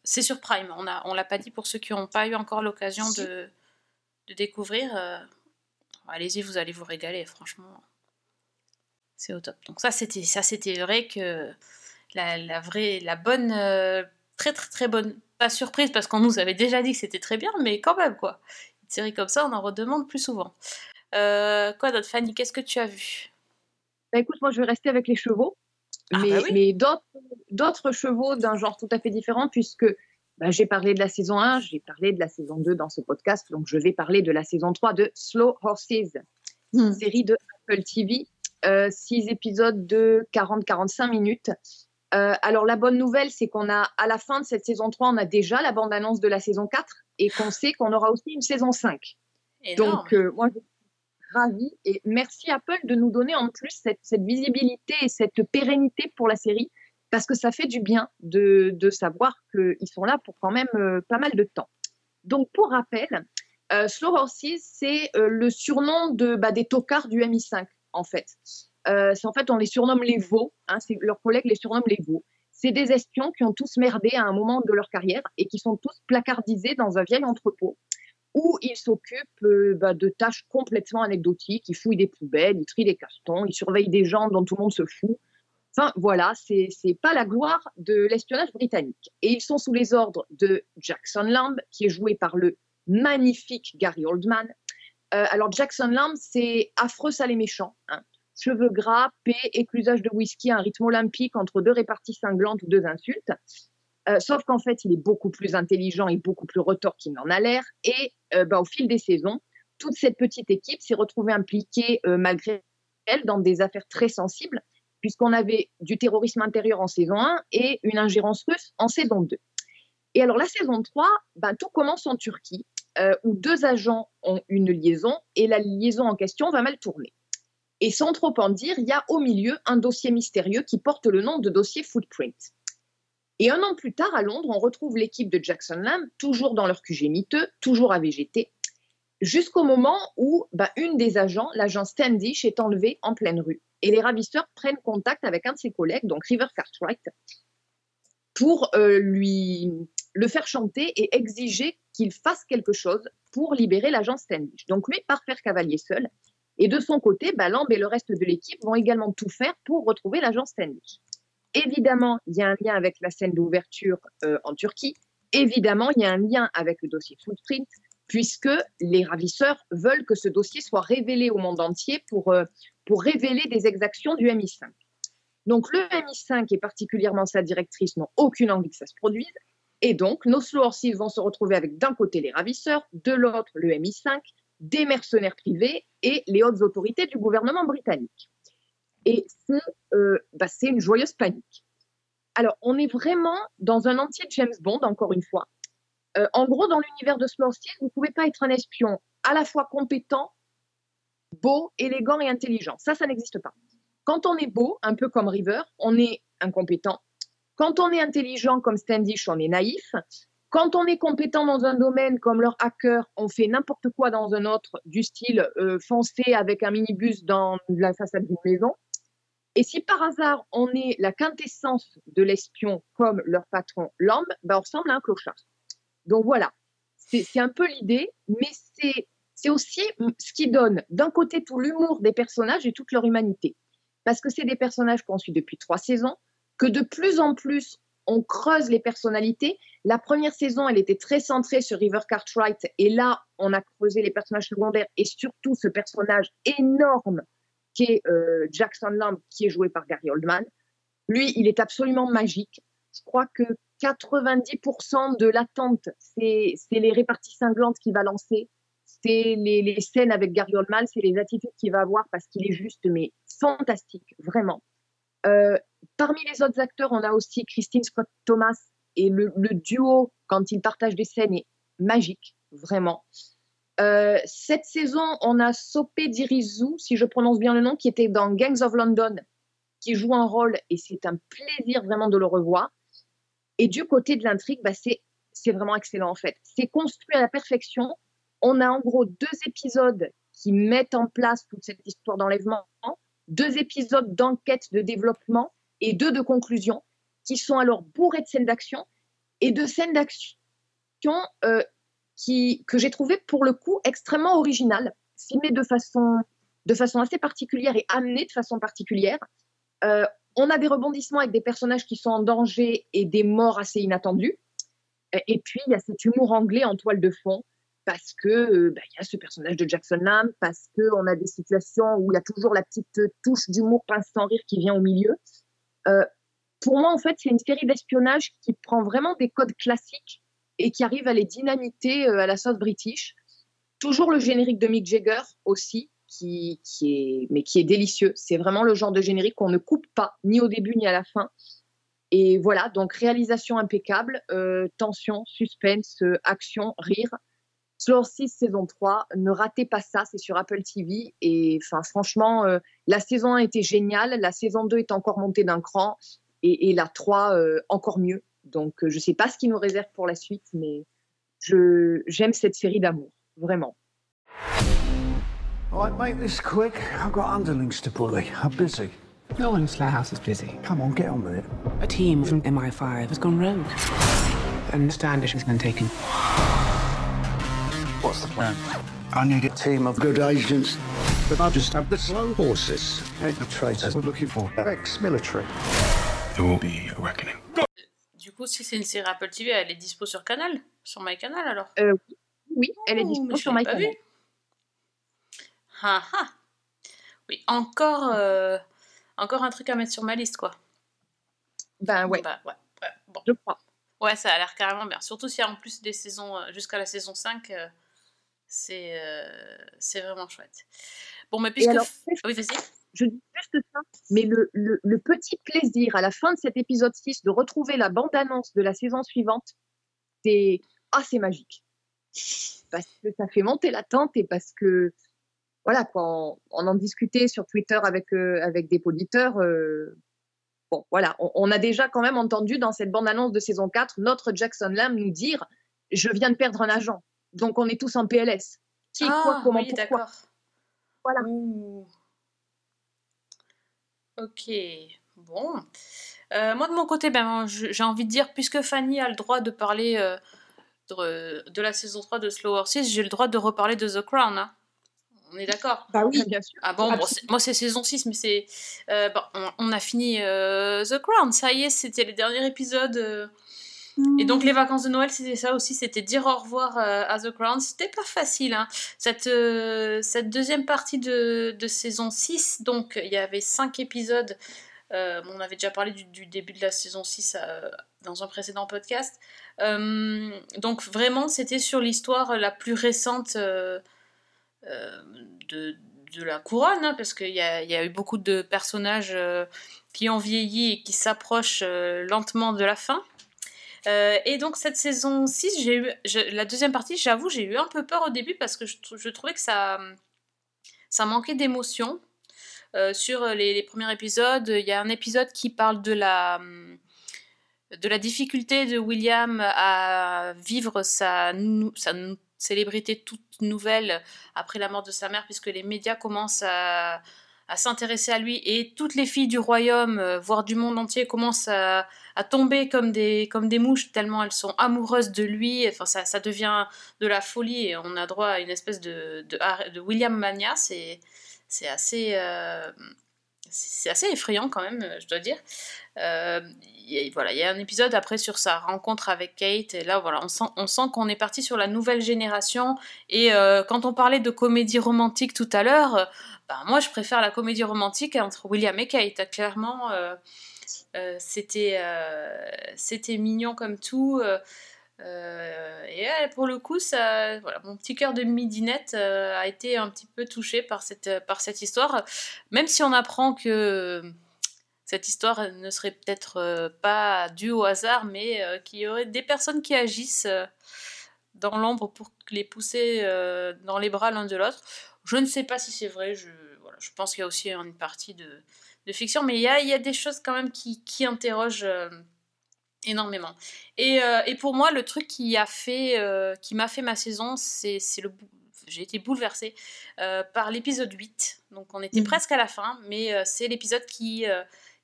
[SPEAKER 1] c'est sur Prime. On a, on l'a pas dit pour ceux qui n'ont pas eu encore l'occasion
[SPEAKER 3] Si.
[SPEAKER 1] de, de découvrir. Allez-y, vous allez vous régaler, franchement. C'est au top. Donc ça, c'était ça, c'était vrai que la, la vraie, la bonne, très très très bonne, pas surprise parce qu'on nous avait déjà dit que c'était très bien, mais quand même quoi. Une série comme ça, on en redemande plus souvent. Euh, quoi d'autre, Fanny Qu'est-ce que tu as vu?
[SPEAKER 2] Bah, écoute, moi, je vais rester avec les chevaux,
[SPEAKER 1] Ah,
[SPEAKER 2] mais,
[SPEAKER 1] bah oui.
[SPEAKER 2] mais d'autres, chevaux d'un genre tout à fait différent, puisque bah, j'ai parlé de la saison 1, j'ai parlé de la saison 2 dans ce podcast, donc je vais parler de la saison 3 de Slow Horses,
[SPEAKER 3] Hmm.
[SPEAKER 2] série de Apple TV, euh, six épisodes de 40-45 minutes. Euh, alors, la bonne nouvelle, c'est qu'on a, à la fin de cette saison 3, on a déjà la bande-annonce de la saison 4 et qu'on sait qu'on aura aussi une saison 5.
[SPEAKER 1] Énorme.
[SPEAKER 2] Donc, euh, moi, je suis ravie et merci Apple de nous donner en plus cette, cette visibilité et cette pérennité pour la série parce que ça fait du bien de, de savoir qu'ils sont là pour quand même euh, pas mal de temps. Donc, pour rappel, Slow Horses, c'est le surnom de, bah, des tocards du MI5, en fait. Euh, c'est en fait, on les surnomme les veaux, hein, leurs collègues les surnomment les veaux. C'est des espions qui ont tous merdé à un moment de leur carrière et qui sont tous placardisés dans un vieil entrepôt où ils s'occupent euh, bah, de tâches complètement anecdotiques. Ils fouillent des poubelles, ils trient des cartons, ils surveillent des gens dont tout le monde se fout. Enfin, voilà, c'est pas la gloire de l'espionnage britannique. Et ils sont sous les ordres de Jackson Lamb, qui est joué par le magnifique Gary Oldman. Euh, alors, Jackson Lamb, c'est affreux, sale et méchant. hein. Cheveux gras, paix, éclusage de whisky un rythme olympique entre deux réparties cinglantes ou deux insultes. Euh, sauf qu'en fait, il est beaucoup plus intelligent et beaucoup plus retors qu'il n'en a l'air. Et euh, bah, au fil des saisons, toute cette petite équipe s'est retrouvée impliquée, euh, malgré elle, dans des affaires très sensibles, puisqu'on avait du terrorisme intérieur en saison 1 et une ingérence russe en saison 2. Et alors, la saison 3, bah, tout commence en Turquie, euh, où deux agents ont une liaison et la liaison en question va mal tourner. Et sans trop en dire, il y a au milieu un dossier mystérieux qui porte le nom de dossier Footprint. Et un an plus tard, à Londres, on retrouve l'équipe de Jackson Lamb, toujours dans leur QG miteux, toujours à VGT, jusqu'au moment où bah, une des agents, l'agent Standish, est enlevée en pleine rue. Et les ravisseurs prennent contact avec un de ses collègues, donc River Cartwright, pour euh, lui le faire chanter et exiger qu'il fasse quelque chose pour libérer l'agent Standish. Donc lui part faire cavalier seul. Et de son côté, Lamb et le reste de l'équipe vont également tout faire pour retrouver l'agent Standish. Évidemment, il y a un lien avec la scène d'ouverture euh, en Turquie. Évidemment, il y a un lien avec le dossier Footprint, puisque les ravisseurs veulent que ce dossier soit révélé au monde entier pour, euh, révéler des exactions du MI5. Donc le MI5 et particulièrement sa directrice n'ont aucune envie que ça se produise. Et donc, nos slow vont se retrouver avec d'un côté les ravisseurs, de l'autre le MI5, des mercenaires privés et les hautes autorités du gouvernement britannique. Et c'est euh, bah, une joyeuse panique. Alors, on est vraiment dans un entier James Bond, encore une fois. Euh, en gros, dans l'univers de Horses, vous ne pouvez pas être un espion à la fois compétent beau, élégant et intelligent. Ça, ça n'existe pas. Quand on est beau, un peu comme River, on est incompétent. Quand on est intelligent comme Standish, on est naïf. Quand on est compétent dans un domaine comme leur hacker, on fait n'importe quoi dans un autre, du style euh, foncer avec un minibus dans la façade d'une maison. Et si par hasard on est la quintessence de l'espion comme leur patron Lamb, ben on ressemble à un clochard. Donc voilà, c'est un peu l'idée, mais c'est c'est aussi ce qui donne d'un côté tout l'humour des personnages et toute leur humanité. Parce que c'est des personnages qu'on suit depuis trois saisons, que de plus en plus on creuse les personnalités. La première saison, elle était très centrée sur River Cartwright, et là, on a creusé les personnages secondaires et surtout ce personnage énorme qui est euh, Jackson Lamb, qui est joué par Gary Oldman. Lui, il est absolument magique. Je crois que 90% de l'attente, c'est les réparties cinglantes qu'il va lancer, c'est les, les scènes avec Gary Oldman, c'est les attitudes qu'il va avoir parce qu'il est juste mais fantastique, vraiment. Euh, parmi les autres acteurs, on a aussi Christine Scott Thomas et le, duo quand ils partagent des scènes est magique, vraiment. Euh, cette saison, on a Sope Dirizu, si je prononce bien le nom, qui était dans Gangs of London, qui joue un rôle et c'est un plaisir vraiment de le revoir. Et du côté de l'intrigue, bah, c'est vraiment excellent en fait. C'est construit à la perfection. On a en gros deux épisodes qui mettent en place toute cette histoire d'enlèvement, deux épisodes d'enquête, de développement et deux de conclusion, qui sont alors bourrés de scènes d'action et de scènes d'action euh, que j'ai trouvé pour le coup extrêmement originales, filmées de façon, de façon assez particulière et amenées de façon particulière. Euh, on a des rebondissements avec des personnages qui sont en danger et des morts assez inattendues. Euh, Et puis, il y a cet humour anglais en toile de fond, parce que bah, y a ce personnage de Jackson Lamb, parce qu'on a des situations où il y a toujours la petite touche d'humour pince sans rire qui vient au milieu. Euh, pour moi, en fait, c'est une série d'espionnage qui prend vraiment des codes classiques et qui arrive à les dynamiter euh, à la sauce british. Toujours le générique de Mick Jagger aussi, qui, est, mais qui est délicieux. C'est vraiment le genre de générique qu'on ne coupe pas, ni au début ni à la fin. Et voilà, donc réalisation impeccable, euh, tension, suspense, action, rire. Slow 6 saison 3, ne ratez pas ça, c'est sur Apple TV. Et enfin, franchement, euh, la saison 1 était géniale, la saison 2 est encore montée d'un cran, et, et la 3 euh, encore mieux. Donc, euh, je ne sais pas ce qui nous réserve pour la suite, mais je j'aime cette série d'amour, vraiment.
[SPEAKER 6] All right, make this quick. I've got underlings to bully. I'm busy.
[SPEAKER 7] No one in Slough House is busy.
[SPEAKER 6] Come on, get on with it.
[SPEAKER 7] A team from MI5 has gone rogue. And Standish has been taken.
[SPEAKER 6] What's the plan? I need a team of good agents. But I just have the slow horses. Ain't the traitors we're looking for. Ex-military.
[SPEAKER 4] There will be a reckoning.
[SPEAKER 1] Du coup, si c'est une série Apple TV, elle est dispo sur Canal Sur MyCanal alors?
[SPEAKER 2] Euh, oui, elle est
[SPEAKER 1] Oh,
[SPEAKER 2] dispo
[SPEAKER 1] je
[SPEAKER 2] sur MyCanal.
[SPEAKER 1] Ah ah Oui, encore, euh, encore un truc à mettre sur ma liste, quoi.
[SPEAKER 2] Ben ouais,
[SPEAKER 1] Bah, ouais, ouais, bon.
[SPEAKER 2] je crois.
[SPEAKER 1] Ouais, ça a l'air carrément bien. Surtout s'il y a en plus des saisons euh, jusqu'à la saison 5, euh, c'est euh, c'est vraiment chouette. Bon, mais puisque.
[SPEAKER 2] alors,
[SPEAKER 1] oui, vas-y.
[SPEAKER 2] Je dis juste ça, mais le, le- le petit plaisir à la fin de cet épisode 6 de retrouver la bande-annonce de la saison suivante, c'est ah, c'est magique. Parce que ça fait monter l'attente et parce que, voilà, quand on en discutait sur Twitter avec, euh, avec des auditeurs, euh, bon, voilà, on, on a déjà quand même entendu dans cette bande-annonce de saison 4 notre Jackson Lamb nous dire Je viens de perdre un agent. Donc on est tous en PLS. Qui, quoi,
[SPEAKER 1] Ah,
[SPEAKER 2] comment,
[SPEAKER 1] oui,
[SPEAKER 2] pourquoi
[SPEAKER 1] d'accord.
[SPEAKER 2] Voilà.
[SPEAKER 1] Ouh. Ok, bon. Euh, moi, de mon côté, ben, j'ai envie de dire, puisque Fanny a le droit de parler euh, de, de la saison 3 de Slow Horses, j'ai le droit de reparler de The Crown. hein. On est d'accord?
[SPEAKER 3] Bah oui.
[SPEAKER 2] Bien sûr.
[SPEAKER 1] Ah bon, moi c'est saison 6, mais c'est... euh, bon, on, on a fini The Crown, ça y est, c'était les derniers épisodes. Et donc les vacances de Noël, c'était ça aussi, c'était dire au revoir euh, à The Crown. C'était pas facile. Hein. Cette, euh, cette deuxième partie de, de saison 6, donc il y avait 5 épisodes. Euh, on avait déjà parlé du, du début de la saison 6 euh, dans un précédent podcast. Donc vraiment, c'était sur l'histoire la plus récente de, de la couronne, hein, parce qu'il y y a eu beaucoup de personnages qui ont vieilli et qui s'approchent lentement de la fin. Euh, et donc cette saison 6, j'ai eu, la deuxième partie, j'avoue, j'ai eu un peu peur au début parce que je, trou- je trouvais que ça, ça manquait d'émotion. Euh, sur les, les premiers épisodes, il y a un épisode qui parle de la, de la difficulté de William à vivre sa, sa célébrité toute nouvelle après la mort de sa mère, puisque les médias commencent à, à s'intéresser à lui et toutes les filles du royaume, euh, voire du monde entier, commencent à, tomber comme des, comme des mouches tellement elles sont amoureuses de lui. Enfin, ça, ça devient de la folie et on a droit à une espèce de, de, William Mania. C'est assez, euh, c'est assez effrayant quand même, je dois dire. Euh, voilà, il y a un épisode après sur sa rencontre avec Kate, et là voilà, on sent, on sent qu'on est parti sur la nouvelle génération. Et euh, quand on parlait de comédie romantique tout à l'heure, euh, ben, moi je préfère la comédie romantique entre William et Kate. Clairement, euh, euh, c'était euh, c'était mignon comme tout. Euh, et pour le coup, ça, voilà, mon petit cœur de midinette euh, a été un petit peu touché par cette, par cette histoire, même si on apprend que cette histoire ne serait peut-être euh, pas due au hasard, mais euh, qu'il y aurait des personnes qui agissent dans l'ombre pour les pousser dans les bras l'un de l'autre. Je ne sais pas si c'est vrai, je, voilà, je pense qu'il y a aussi une partie de, de fiction, mais il y a, y a des choses quand même qui, qui interrogent énormément. Et, euh, et pour moi, le truc qui a fait, euh, qui m'a fait ma saison, c'est le j'ai été bouleversée euh, par l'épisode 8. Donc on était
[SPEAKER 3] Mhm.
[SPEAKER 1] presque à la fin, mais c'est l'épisode qui,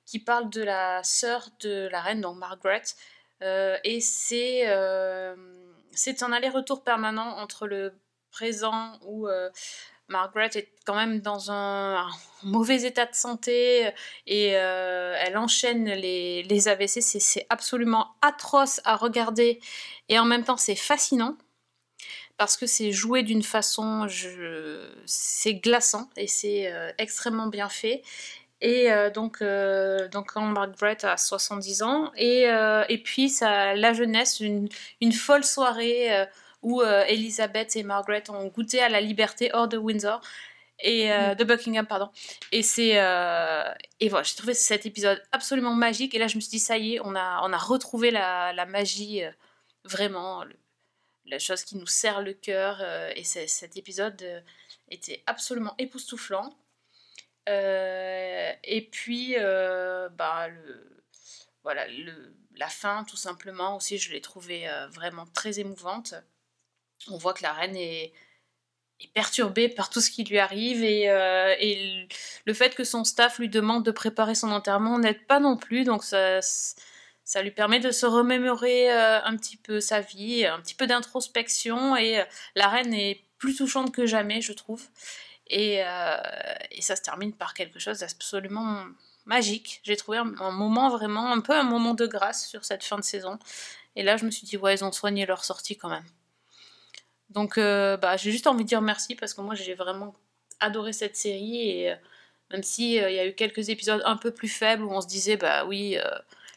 [SPEAKER 1] qui parle de la sœur de la reine, donc Margaret. Et c'est c'est un aller-retour permanent entre le présent où Margaret est quand même dans un, mauvais état de santé et euh, elle enchaîne les, les AVC. C'est- absolument atroce à regarder et en même temps c'est fascinant parce que c'est joué d'une façon, c'est glaçant et c'est euh, extrêmement bien fait. Et euh, donc, euh, donc quand Margaret a 70 ans, et, euh, et puis ça, la jeunesse, une, une folle soirée euh, où euh, Elizabeth et Margaret ont goûté à la liberté hors de Windsor. Et euh, de Buckingham, pardon. Et c'est euh, et voilà, j'ai trouvé cet épisode absolument magique. Et là, je me suis dit, ça y est, on a on a retrouvé la, la magie, euh, vraiment, le- la chose qui nous serre le cœur. et cet épisode était absolument époustouflant. Et puis, bah, le, voilà, le, la fin, tout simplement, aussi, je l'ai trouvée vraiment très émouvante. On voit que la reine est, perturbée par tout ce qui lui arrive et, euh, et le- fait que son staff lui demande de préparer son enterrement n'aide pas non plus. Donc, ça, ça lui permet de se remémorer euh, un petit peu sa vie, un petit peu d'introspection. Et euh, la reine est plus touchante que jamais, je trouve. Et, et ça se termine par quelque chose d'absolument magique. J'ai trouvé un, un moment vraiment, un peu un moment de grâce sur cette fin de saison. Et là, je me suis dit, ouais, ils ont soigné leur sortie quand même. Donc, euh, bah, j'ai juste envie de dire merci parce que moi, j'ai vraiment adoré cette série. Et euh, même s'il il y a eu quelques épisodes un peu plus faibles où on se disait, bah oui, euh,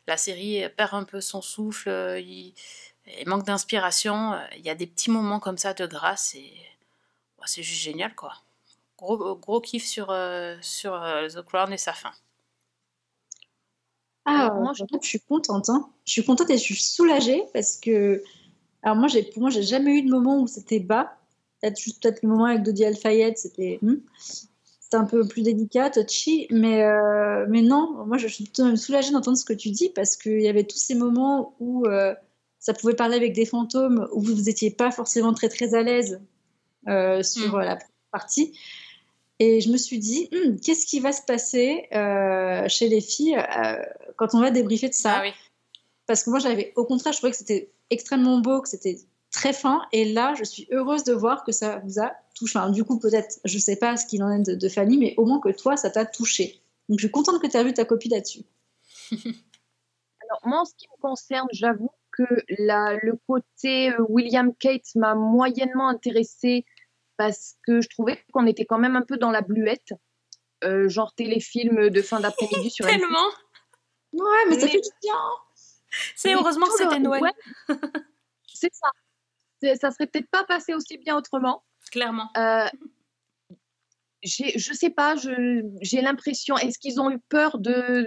[SPEAKER 1] la série perd un peu son souffle, euh, il, il manque d'inspiration, euh, il y a des petits moments comme ça de grâce et bah, c'est juste génial, quoi. Gros, gros kiff sur, euh, sur euh, The Crown et sa fin.
[SPEAKER 3] Ah,
[SPEAKER 2] Alors, moi,
[SPEAKER 3] moi, je, je suis contente. hein. Je suis contente et je suis soulagée parce que, alors moi, pour moi, j'ai jamais eu de moment où c'était bas. Peut-être juste peut-être le moment avec Dodi Al-Fayed, c'était, hmm, c'était un peu plus délicat, touchy. Mais, euh, mais non, moi, je suis tout de même soulagée d'entendre ce que tu dis parce qu'il y avait tous ces moments où euh, ça pouvait parler avec des fantômes, où vous n'étiez pas forcément très très à l'aise euh, sur
[SPEAKER 1] Mm.
[SPEAKER 3] euh, la partie. Et je me suis dit, Hmm, qu'est-ce qui va se passer chez les filles quand on va débriefer de ça?
[SPEAKER 1] Ah oui.
[SPEAKER 3] Parce que moi, j'avais, au contraire, je trouvais que c'était extrêmement beau, que c'était très fin. Et là, je suis heureuse de voir que ça vous a touché. Enfin, du coup, peut-être, je sais pas ce qu'il en est de, de Fanny, mais au moins que toi, ça t'a touché. Donc, je suis contente que tu as vu ta copie là-dessus.
[SPEAKER 2] Alors, moi, en ce qui me concerne, j'avoue que la, le côté euh, William Kate m'a moyennement intéressée parce que je trouvais qu'on était quand même un peu dans la bluette, euh, genre téléfilm de fin d'après-midi sur M6.
[SPEAKER 1] Tellement
[SPEAKER 3] Ouais, mais ça
[SPEAKER 2] Mais-
[SPEAKER 3] fait du bien.
[SPEAKER 1] C'est heureusement que c'était Noël,
[SPEAKER 2] ouais, c'est ça. Ça serait peut-être pas passé aussi bien autrement.
[SPEAKER 1] clairement.
[SPEAKER 2] Euh, je sais pas, j'ai l'impression, est-ce qu'ils ont eu peur de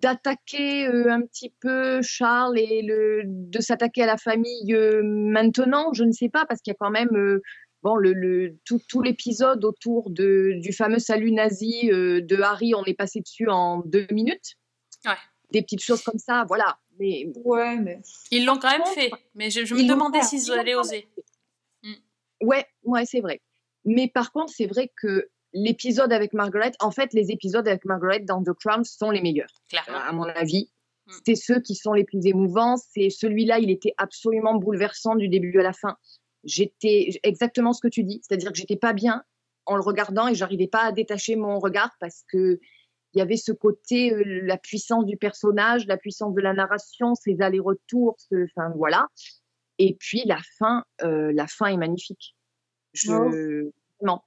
[SPEAKER 2] d'attaquer euh, un petit peu Charles et le, de s'attaquer à la famille euh, maintenant? Je ne sais pas, parce qu'il y a quand même euh, bon, le, le, tout, tout l'épisode autour de, du fameux salut nazi de Harry, on est passé dessus en deux minutes.
[SPEAKER 1] Ouais.
[SPEAKER 2] Des petites choses comme ça, voilà. Mais
[SPEAKER 3] Ouais, mais.
[SPEAKER 1] Ils l'ont quand même fait, mais je, me demandais s'ils allaient oser.
[SPEAKER 2] Ouais, ouais, c'est vrai. Mais par contre, c'est vrai que l'épisode avec Margaret, en fait, les épisodes avec Margaret dans The Crown sont les meilleurs,
[SPEAKER 1] Clairement.
[SPEAKER 2] à mon avis.
[SPEAKER 1] Mm.
[SPEAKER 2] C'est ceux qui sont les plus émouvants. C'est celui-là, il était absolument bouleversant du début à la fin. J'étais exactement ce que tu dis, c'est-à-dire que j'étais pas bien en le regardant et j'arrivais pas à détacher mon regard parce que il y avait ce côté, euh, la puissance du personnage, la puissance de la narration, ses allers-retours, ce, enfin voilà. Et puis la fin, euh, la fin est magnifique. Je,
[SPEAKER 3] Oh.
[SPEAKER 2] vraiment.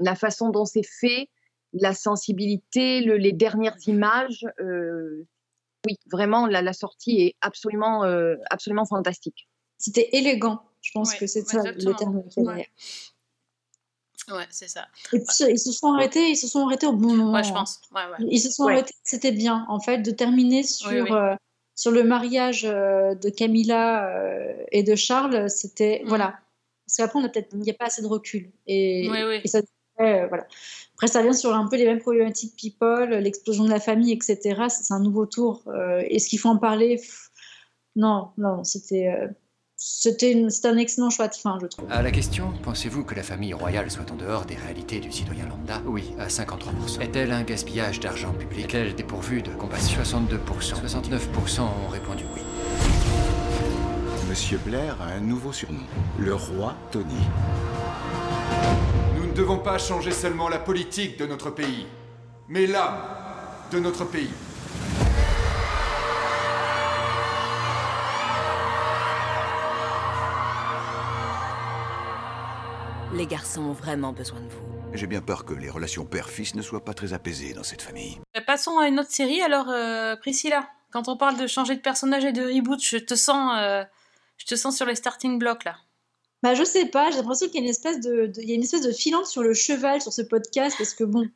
[SPEAKER 2] La façon dont c'est fait, la sensibilité, le- les dernières images, euh, oui, vraiment, la, la sortie est absolument, euh, absolument fantastique.
[SPEAKER 3] C'était élégant. Je pense
[SPEAKER 1] Ouais,
[SPEAKER 3] que c'est ça le terme qu'il y avait.
[SPEAKER 2] Ouais.
[SPEAKER 1] Ouais, c'est ça.
[SPEAKER 3] Et puis ils se sont arrêtés, ils se sont arrêtés au bon moment.
[SPEAKER 1] Ouais, je pense. Ouais, ouais.
[SPEAKER 3] Ils se sont
[SPEAKER 2] Ouais.
[SPEAKER 3] arrêtés, c'était bien en fait de terminer sur,
[SPEAKER 1] Oui, oui.
[SPEAKER 3] euh, sur le mariage euh, de Camilla euh, et de Charles. C'était
[SPEAKER 1] Mm.
[SPEAKER 3] voilà, parce qu'après on a peut-être il n'y a pas assez de recul et,
[SPEAKER 1] Oui,
[SPEAKER 3] et ça voilà. Après ça vient sur un peu les mêmes problématiques people, l'explosion de la famille, etc. C'est un nouveau tour. Est-ce qu'il faut en parler? Non, non, c'était c'était un excellent choix de fin, je trouve.
[SPEAKER 8] À la question, pensez-vous que la famille royale soit en dehors des réalités du citoyen lambda? Oui, à 53%. Est-elle un gaspillage d'argent public? Est-elle dépourvue de compassion 62%. 69% ont répondu oui.
[SPEAKER 9] Monsieur Blair a un nouveau surnom, le roi Tony.
[SPEAKER 10] Nous ne devons pas changer seulement la politique de notre pays, mais l'âme de notre pays.
[SPEAKER 11] Les garçons ont vraiment besoin de vous.
[SPEAKER 9] J'ai bien peur que les relations père-fils ne soient pas très apaisées dans cette famille.
[SPEAKER 1] Euh, Passons à une autre série. Alors, euh, Priscilla, quand on parle de changer de personnage et de reboot, je te sens, euh, je te sens sur les starting blocks là.
[SPEAKER 3] Bah, je sais pas, j'ai l'impression qu'il y a une espèce de, de- il y a une espèce de filante sur le cheval sur ce podcast parce que bon,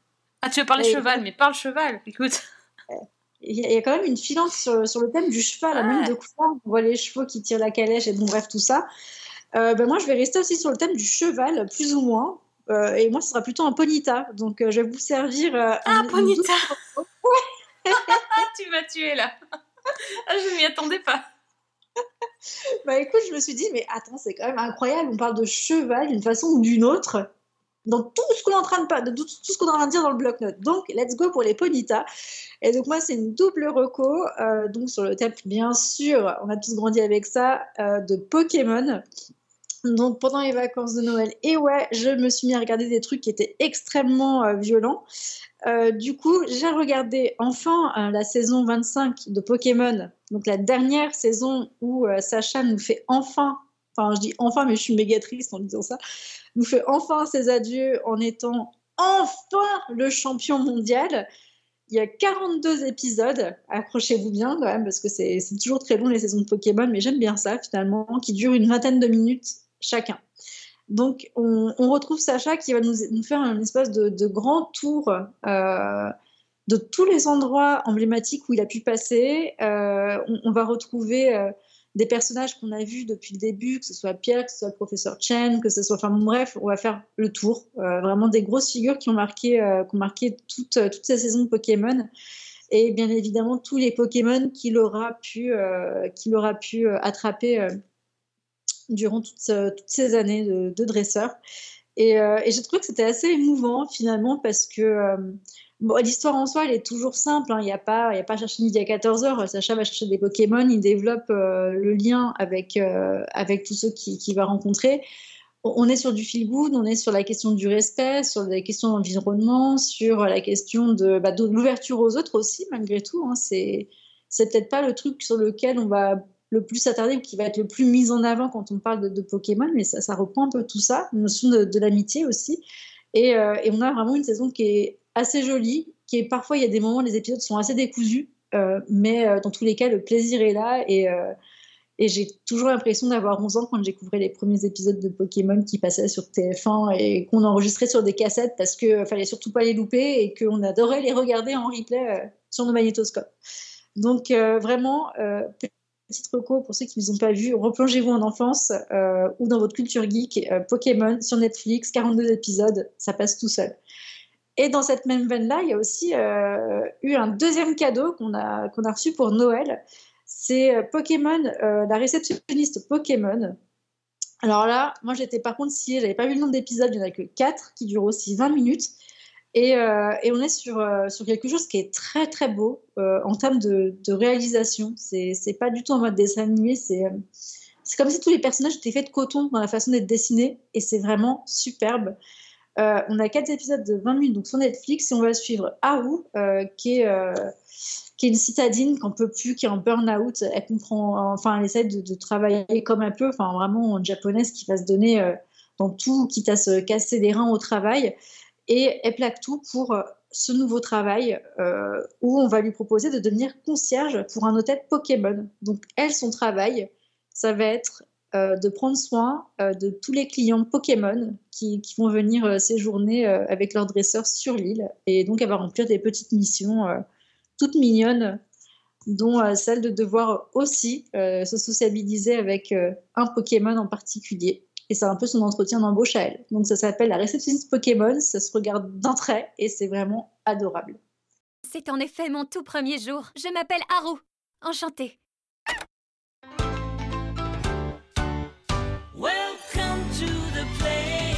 [SPEAKER 1] Ah, tu veux parler cheval, mais parle cheval. Écoute.
[SPEAKER 3] il y, a il y a quand même une filante sur, sur le thème du cheval, à même
[SPEAKER 1] Ouais.
[SPEAKER 3] de quoi on voit les chevaux qui tirent la calèche et bon bref tout ça. Euh, bah, moi je vais rester aussi sur le thème du cheval, plus ou moins. Euh, et moi ce sera plutôt un ponita, donc euh, je vais vous servir
[SPEAKER 1] Ah,
[SPEAKER 3] un-
[SPEAKER 1] Ponita Ah, tu m'as tué là. Ah, je m'y attendais pas.
[SPEAKER 3] Bah écoute, je me suis dit, mais attends, c'est quand même incroyable, on parle de cheval d'une façon ou d'une autre, dans tout ce qu'on est en train de, de tout, ce qu'on est en train de dire dans le bloc-notes. Donc, let's go pour les Ponyta. Et donc, moi, c'est une double reco, euh, donc sur le thème, bien sûr, on a tous grandi avec ça, euh, de Pokémon. Donc, pendant les vacances de Noël, et ouais, je me suis mis à regarder des trucs qui étaient extrêmement euh, violents. Euh, du coup, j'ai regardé enfin euh, la saison 25 de Pokémon, donc la dernière saison où Sacha nous fait enfin, enfin je dis enfin, mais je suis méga triste en disant ça, nous fait enfin ses adieux en étant enfin le champion mondial. Il y a 42 épisodes, accrochez-vous bien quand même, parce que c'est c'est toujours très long les saisons de Pokémon, mais j'aime bien ça finalement, qui durent une vingtaine de minutes chacun. Donc, on, retrouve Sacha qui va nous, faire un espèce de, grand tour euh, de tous les endroits emblématiques où il a pu passer. Euh, on, va retrouver euh, des personnages qu'on a vus depuis le début, que ce soit Pierre, que ce soit le professeur Chen, que ce soit. Enfin, bref, on va faire le tour. Vraiment des grosses figures qui ont marqué, toute, toute ces saisons de Pokémon. Et bien évidemment, tous les Pokémon qu'il aura pu, attraper durant toutes, ce- toutes ces années de, dresseur. Et, euh, et j'ai trouvé que c'était assez émouvant finalement parce que euh, bon, l'histoire en soi, elle est toujours simple. hein. Il n'y a, pas- y a pas à chercher midi à 14h. Sacha va chercher des Pokémon, il développe euh, le lien avec, euh, avec tous ceux qu'il qui va rencontrer. On est sur du feel good, on est sur la question du respect, sur la question de sur la question de, l'ouverture aux autres aussi, malgré tout. hein. C'est peut-être pas le truc sur lequel on va le plus s'attarder ou qui va être le plus mis en avant quand on parle de, Pokémon, mais ça, reprend un peu tout ça, une notion de, l'amitié aussi. Et, euh, et on a vraiment une saison qui est assez jolie, qui est parfois, il y a des moments, les épisodes sont assez décousus, euh, mais euh, dans tous les cas, le plaisir est là. Et, j'ai toujours l'impression d'avoir 11 ans quand j'ai découvert les premiers épisodes de Pokémon qui passaient sur TF1 et qu'on enregistrait sur des cassettes parce qu'il fallait surtout pas les louper et qu'on adorait les regarder en replay sur nos magnétoscopes. Donc vraiment, petite reco pour ceux qui ne les ont pas vus, replongez-vous en enfance euh, ou dans votre culture geek. euh, Pokémon sur Netflix, 42 épisodes, ça passe tout seul. Et dans cette même veine-là, il y a aussi euh, eu un deuxième cadeau qu'on a, reçu pour Noël. C'est Pokémon, la réceptionniste Pokémon. Alors là, moi j'étais par contre si j'avais pas vu le nombre d'épisodes, il n'y en a que 4 qui durent aussi 20 minutes. Et, euh, et on est sur, euh, sur quelque chose qui est très très beau euh, en termes de, de réalisation. C'est pas du tout en mode dessin animé, c'est comme si tous les personnages étaient faits de coton dans la façon d'être dessinés et c'est vraiment superbe. On a quatre épisodes de 20 minutes donc sur Netflix et on va suivre Haru euh, qui, est, une citadine qu'on peut plus, qui est en burn-out. Elle comprend, enfin, elle essaie de, travailler comme un peu, enfin vraiment en japonaise qui va se donner dans tout, quitte à se casser les reins au travail. Et elle plaque tout pour euh, ce nouveau travail euh, où on va lui proposer de devenir concierge pour un hôtel Pokémon. Donc elle, son travail, ça va être euh, de prendre soin de tous les clients Pokémon qui, qui vont venir séjourner avec leur dresseur sur l'île. Et donc elle va remplir des petites missions toutes mignonnes, dont celle de devoir aussi se sociabiliser avec un Pokémon en particulier. Et c'est un peu son entretien d'embauche à elle. Donc ça s'appelle la réceptionniste Pokémon, ça se regarde d'un trait et c'est vraiment adorable.
[SPEAKER 12] C'est en effet mon tout premier jour. Je m'appelle Haru. Enchantée.
[SPEAKER 13] Welcome to the play.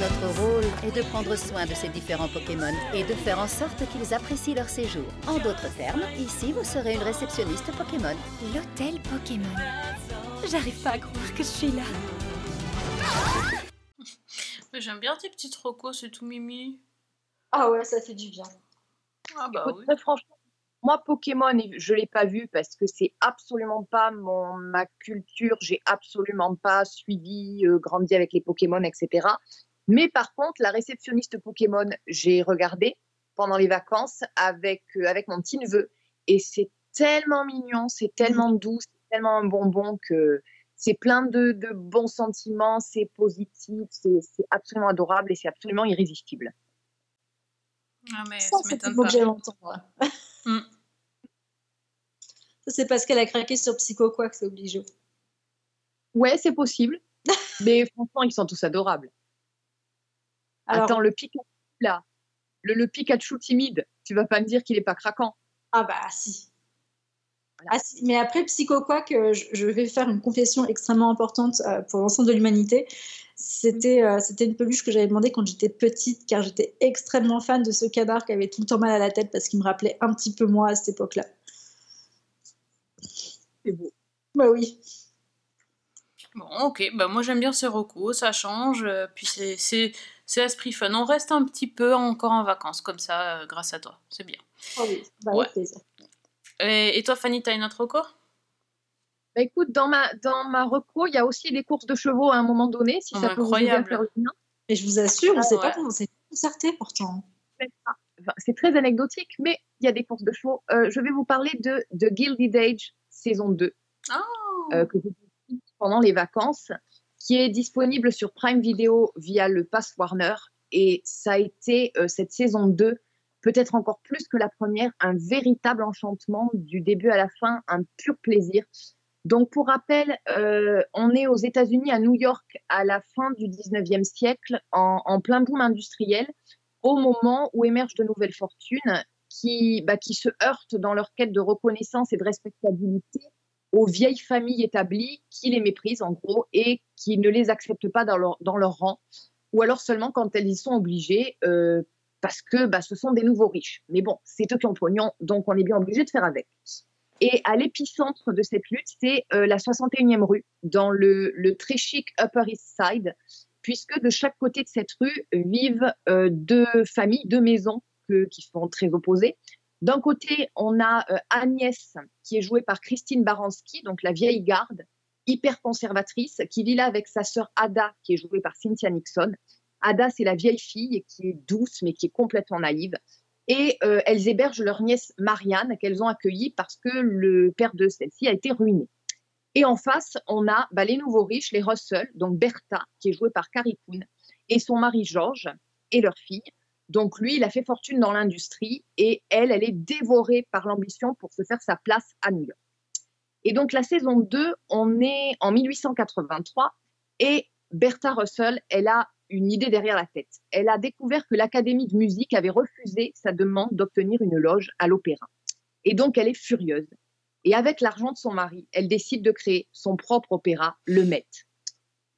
[SPEAKER 14] Notre rôle est de prendre soin de ces différents Pokémon et de faire en sorte qu'ils apprécient leur séjour. En d'autres termes, ici vous serez une réceptionniste Pokémon.
[SPEAKER 12] L'hôtel Pokémon. J'arrive pas à croire que je suis là.
[SPEAKER 1] J'aime bien tes petites recos, c'est tout mimi.
[SPEAKER 3] Ah ouais, ça fait du bien.
[SPEAKER 1] Ah bah
[SPEAKER 2] Écoute,
[SPEAKER 1] oui.
[SPEAKER 2] très franchement, moi, Pokémon, je l'ai pas vu parce que c'est absolument pas mon, ma culture. J'ai absolument pas suivi, euh, grandi avec les Pokémon, etc. Mais par contre, la réceptionniste Pokémon, j'ai regardé pendant les vacances avec, euh, avec mon petit neveu. Et c'est tellement mignon, c'est tellement doux, c'est tellement un bonbon que c'est plein de, de bons sentiments, c'est positif, c'est c'est absolument adorable et c'est absolument irrésistible.
[SPEAKER 1] Ah mais
[SPEAKER 3] Ça,
[SPEAKER 1] ça
[SPEAKER 3] c'est que.
[SPEAKER 1] Mm.
[SPEAKER 3] Ça, c'est parce qu'elle a craqué sur Psycho quoi que c'est obligé.
[SPEAKER 2] Ouais, c'est possible. Mais franchement, ils sont tous adorables.
[SPEAKER 3] Alors-
[SPEAKER 2] Attends, le Pikachu, là, le, le Pikachu timide, tu vas pas me dire qu'il est pas craquant.
[SPEAKER 3] Ah bah si. Ah. Mais après, Psycho Quack, euh, je, vais faire une confession extrêmement importante euh, pour l'ensemble de l'humanité. C'était euh, c'était une peluche que j'avais demandé quand j'étais petite, car j'étais extrêmement fan de ce canard qui avait tout le temps mal à la tête parce qu'il me rappelait un petit peu moi à cette époque-là.
[SPEAKER 2] C'est beau.
[SPEAKER 3] Bah oui.
[SPEAKER 1] Bon, ok, bah moi j'aime bien ces recos, ça change, puis c'est- c'est c'est esprit fun. On reste un petit peu encore en vacances comme ça, euh, grâce à toi, c'est bien.
[SPEAKER 3] Oh oui, bah,
[SPEAKER 1] Ouais.
[SPEAKER 3] avec plaisir.
[SPEAKER 1] Et, et toi Fanny, t'as une autre reco
[SPEAKER 2] Bah, écoute, dans ma, dans ma reco, il y a aussi des courses de chevaux à un moment donné, si
[SPEAKER 1] Oh,
[SPEAKER 2] ça peut vous aider à
[SPEAKER 1] incroyable.
[SPEAKER 2] faire lien.
[SPEAKER 3] Et je vous assure, on
[SPEAKER 2] Ah,
[SPEAKER 3] sait pas comment c'est concerté pourtant.
[SPEAKER 2] C'est très anecdotique, mais il y a des courses de chevaux. Euh, je vais vous parler de, de Gilded Age saison 2,
[SPEAKER 1] Oh
[SPEAKER 2] euh, que j'ai vu pendant les vacances, qui est disponible sur Prime Video via le Pass Warner. Et ça a été, euh, cette saison 2, peut-être encore plus que la première, un véritable enchantement du début à la fin, un pur plaisir. Donc, pour rappel, euh, on est aux États-Unis, à New York, à la fin du 19e siècle, en, plein boom industriel, au moment où émergent de nouvelles fortunes qui, bah, qui se heurtent dans leur quête de reconnaissance et de respectabilité aux vieilles familles établies qui les méprisent, en gros, et qui ne les acceptent pas dans leur, dans leur rang, ou alors seulement quand elles y sont obligées, euh, parce que bah, ce sont des nouveaux riches. Mais bon, c'est eux qui ont donc on est bien obligé de faire avec. Et à l'épicentre de cette lutte, c'est euh, la 61e rue, dans le, le très chic Upper East Side, puisque de chaque côté de cette rue vivent euh, deux familles, deux maisons que- qui sont très opposées. D'un côté, on a euh, Agnès, qui est jouée par Christine Baranski, donc la vieille garde, hyper conservatrice, qui vit là avec sa sœur Ada, qui est jouée par Cynthia Nixon. Ada, c'est la vieille fille qui est douce, mais qui est complètement naïve. Et euh, elles hébergent leur nièce Marianne, qu'elles ont accueillie parce que le père de celle-ci a été ruiné. Et en face, on a bah, les nouveaux riches, les Russell, donc Bertha, qui est jouée par Carrie Coon, et son mari George, et leur fille. Donc lui, il a fait fortune dans l'industrie, et elle, elle est dévorée par l'ambition pour se faire sa place à New York. Et donc la saison 2, on est en 1883 et Bertha Russell, elle a une idée derrière la tête. Elle a découvert que l'Académie de musique avait refusé sa demande d'obtenir une loge à l'opéra. Et donc elle est furieuse. Et avec l'argent de son mari, elle décide de créer son propre opéra, le Met.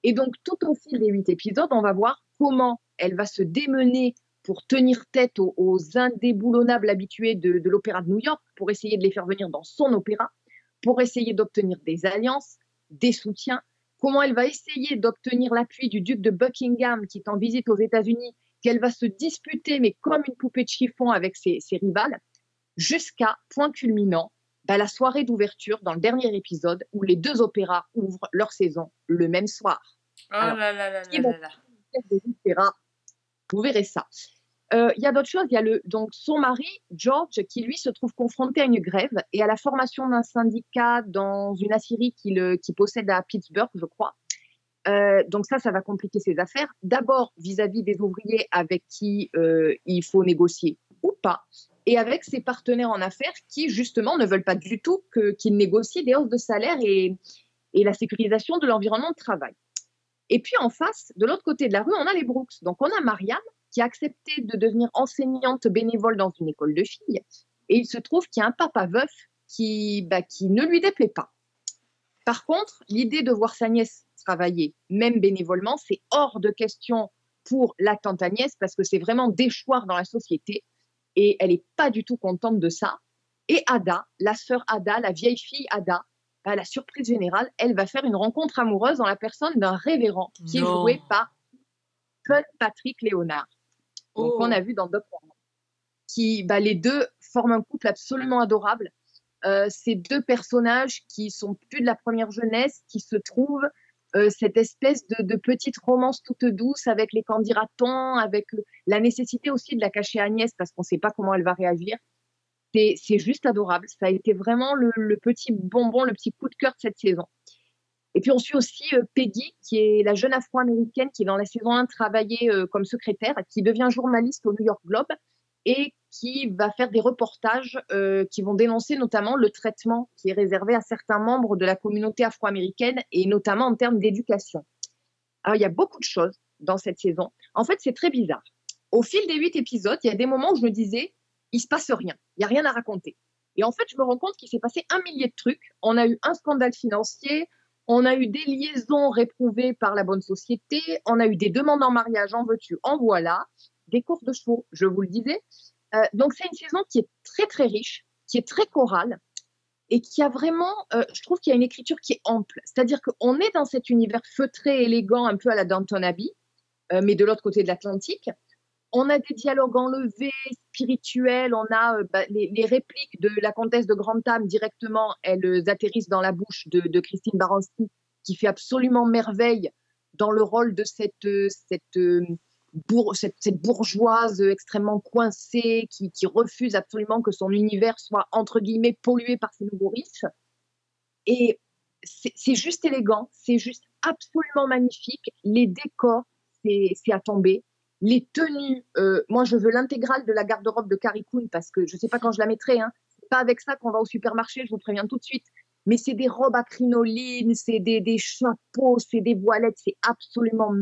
[SPEAKER 2] Et donc tout au fil des huit épisodes, on va voir comment elle va se démener pour tenir tête aux, indéboulonnables habitués de l'opéra de New York, pour essayer de les faire venir dans son opéra, pour essayer d'obtenir des alliances, des soutiens, comment elle va essayer d'obtenir l'appui du duc de Buckingham qui est en visite aux États-Unis, qu'elle va se disputer, mais comme une poupée de chiffon avec ses, ses rivales, jusqu'à point culminant, bah, la soirée d'ouverture dans le dernier épisode où les deux opéras ouvrent leur saison le même soir.
[SPEAKER 1] Oh
[SPEAKER 2] Alors,
[SPEAKER 1] là là là là là
[SPEAKER 2] des opéras Vous verrez ça. Euh, Il y a d'autres choses. Il y a le, donc son mari, George, qui lui se trouve confronté à une grève et à la formation d'un syndicat dans une aciérie qu'il qu'il possède à Pittsburgh, je crois. Euh, donc ça, ça va compliquer ses affaires. D'abord vis-à-vis des ouvriers avec qui euh, il faut négocier ou pas, et avec ses partenaires en affaires qui justement ne veulent pas du tout que- qu'il négocie des hausses de salaire et, et la sécurisation de l'environnement de travail. Et puis en face, de l'autre côté de la rue, on a les Brooks. Donc on a Marianne qui a accepté de devenir enseignante bénévole dans une école de filles. Et il se trouve qu'il y a un papa veuf qui, bah, qui ne lui déplaît pas. Par contre, l'idée de voir sa nièce travailler, même bénévolement, c'est hors de question pour la tante Agnès parce que c'est vraiment déchoir dans la société et elle n'est pas du tout contente de ça. Et Ada, la sœur Ada, la vieille fille Ada, à la surprise générale, elle va faire une rencontre amoureuse dans la personne d'un révérend qui est joué par Paul Patrick Léonard,
[SPEAKER 1] Oh.
[SPEAKER 2] qu'on a vu dans Who. Qui, bah, les deux forment un couple absolument adorable. Euh, ces deux personnages qui sont plus de la première jeunesse, qui se trouvent euh, cette espèce de, de petite romance toute douce avec les candidatons, avec le- la nécessité aussi de la cacher à Agnès parce qu'on ne sait pas comment elle va réagir. C'est c'est juste adorable. Ça a été vraiment le, le petit bonbon, le petit coup de cœur de cette saison. Et puis on suit aussi euh, Peggy, qui est la jeune afro-américaine qui, dans la saison 1, travaillait euh, comme secrétaire, qui devient journaliste au New York Globe et qui va faire des reportages euh, qui vont dénoncer notamment le traitement qui est réservé à certains membres de la communauté afro-américaine et notamment en termes d'éducation. Alors il y a beaucoup de choses dans cette saison. En fait, c'est très bizarre. Au fil des huit épisodes, il y a des moments où je me disais, il se passe rien, il y a rien à raconter. Et en fait, je me rends compte qu'il s'est passé un millier de trucs. On a eu un scandale financier, on a eu des liaisons réprouvées par la bonne société, on a eu des demandes en mariage, en veux-tu, en voilà, des courses de chevaux, je vous le disais. Euh, donc c'est une saison qui est très très riche, qui est très chorale et qui a vraiment, euh, je trouve qu'il y a une écriture qui est ample. C'est-à-dire qu'on est dans cet univers feutré, élégant, un peu à la Downton Abbey, euh, mais de l'autre côté de l'Atlantique. On a des dialogues enlevés, spirituels, on a euh, bah, les, répliques de la comtesse de Grantham directement, elles euh, atterrissent dans la bouche de, Christine Baranski, qui fait absolument merveille dans le rôle de cette, euh, cette, bour- cette, cette bourgeoise extrêmement coincée qui, qui refuse absolument que son univers soit entre guillemets pollué par ces nouveaux riches. Et c'est juste élégant, c'est juste absolument magnifique. Les décors, c'est à tomber. Les tenues, euh, moi je veux l'intégrale de la garde-robe de Carrie Coon parce que je sais pas quand je la mettrai. Hein. Pas avec ça qu'on va au supermarché, je vous préviens tout de suite. Mais c'est des robes à crinoline, c'est des, des chapeaux, c'est des voilettes, c'est absolument,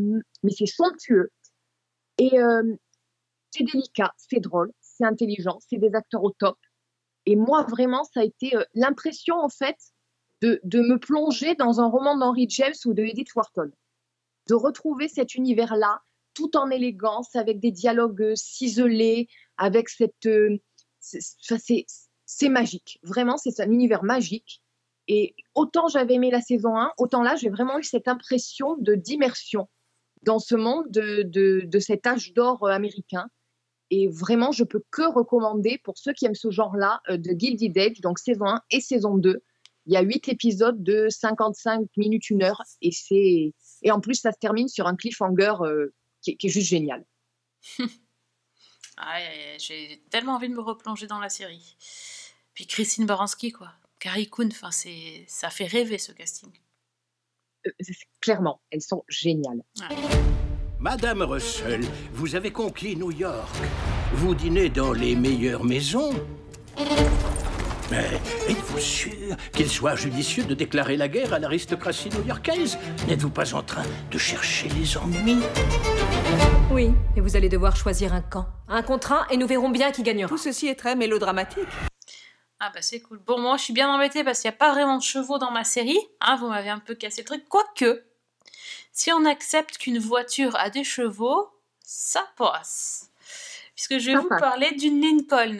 [SPEAKER 2] mais c'est somptueux. Et euh, c'est délicat, c'est drôle, c'est intelligent, c'est des acteurs au top. Et moi, vraiment, ça a été euh, l'impression, en fait, de, de me plonger dans un roman d'Henry James ou de Edith Wharton. De retrouver cet univers-là, tout en élégance, avec des dialogues euh, ciselés, avec cette. euh, c'est- magique. Vraiment, c'est un univers magique. Et autant j'avais aimé la saison 1, autant là, j'ai vraiment eu cette impression de d'immersion dans ce monde de, de, de cet âge d'or euh, américain. Et vraiment, je peux que recommander pour ceux qui aiment ce genre-là de Gilded Age, donc saison 1 et saison 2. Il y a 8 épisodes de 55 minutes, 1 heure. Et, c'est... et en plus, ça se termine sur un cliffhanger qui, est- qui est juste génial.
[SPEAKER 1] Ah, j'ai tellement envie de me replonger dans la série. Puis Christine Baranski, quoi. Carrie Coon, enfin, c'est, ça fait rêver ce casting.
[SPEAKER 2] Euh, Clairement, elles sont géniales.
[SPEAKER 15] Madame Russell, vous avez conquis New York. Vous dînez dans les meilleures maisons. Mais êtes-vous sûr qu'il soit judicieux de déclarer la guerre à l'aristocratie new-yorkaise? N'êtes-vous pas en train de chercher les ennemis
[SPEAKER 16] Oui, et vous allez devoir choisir un camp. Un contre un, et nous verrons bien qui gagnera.
[SPEAKER 17] Tout ceci est très mélodramatique.
[SPEAKER 1] Ah bah c'est cool. Bon, moi je suis bien embêtée parce qu'il n'y a pas vraiment de chevaux dans ma série. Hein, vous m'avez un peu cassé le truc. Quoique, si on accepte qu'une voiture a des chevaux, ça passe. Puisque je vais vous parler d'une Lincoln.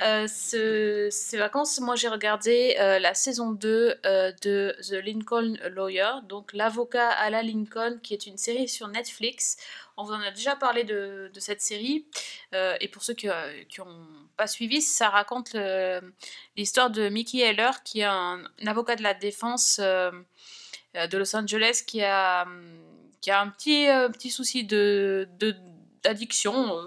[SPEAKER 1] Euh, ce- ces vacances, moi j'ai regardé euh, la saison 2 euh, de The Lincoln Lawyer, donc l'avocat à la Lincoln, qui est une série sur Netflix. On vous en a déjà parlé de, de cette série. Euh, et pour ceux qui n'ont pas suivi, ça raconte l'histoire de Mickey Heller, qui est un, un avocat de la défense euh, de Los Angeles, qui a, qui a un petit, petit souci de de- d'addiction euh,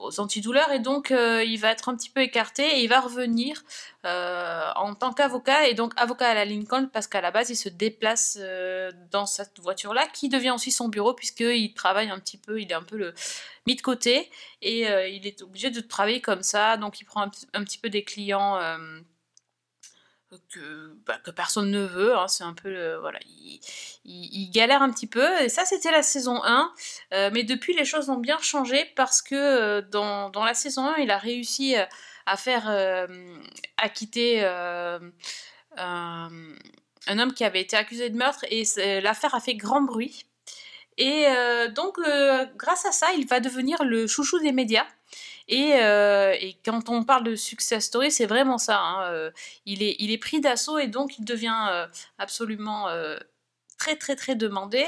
[SPEAKER 1] aux antidouleurs et donc euh, il va être un petit peu écarté et il va revenir euh, en tant qu'avocat et donc avocat à la Lincoln parce qu'à la base il se déplace euh, dans cette voiture là qui devient aussi son bureau puisqu'il travaille un petit peu, il est un peu le mis de côté et il est obligé de travailler comme ça. Donc il prend un, petit- peu des clients que, bah, que personne ne veut, hein, c'est un peu le- voilà, il, galère un petit peu. Et ça c'était la saison 1 euh, mais depuis les choses ont bien changé parce que euh, dans, dans la saison 1 il a réussi euh, à faire acquitter euh, un, homme qui avait été accusé de meurtre et l'affaire a fait grand bruit. Et donc grâce à ça il va devenir le chouchou des médias et, euh, et quand on parle de success story, c'est vraiment ça. hein, euh, il, est, pris d'assaut et donc il devient euh, absolument très très très demandé.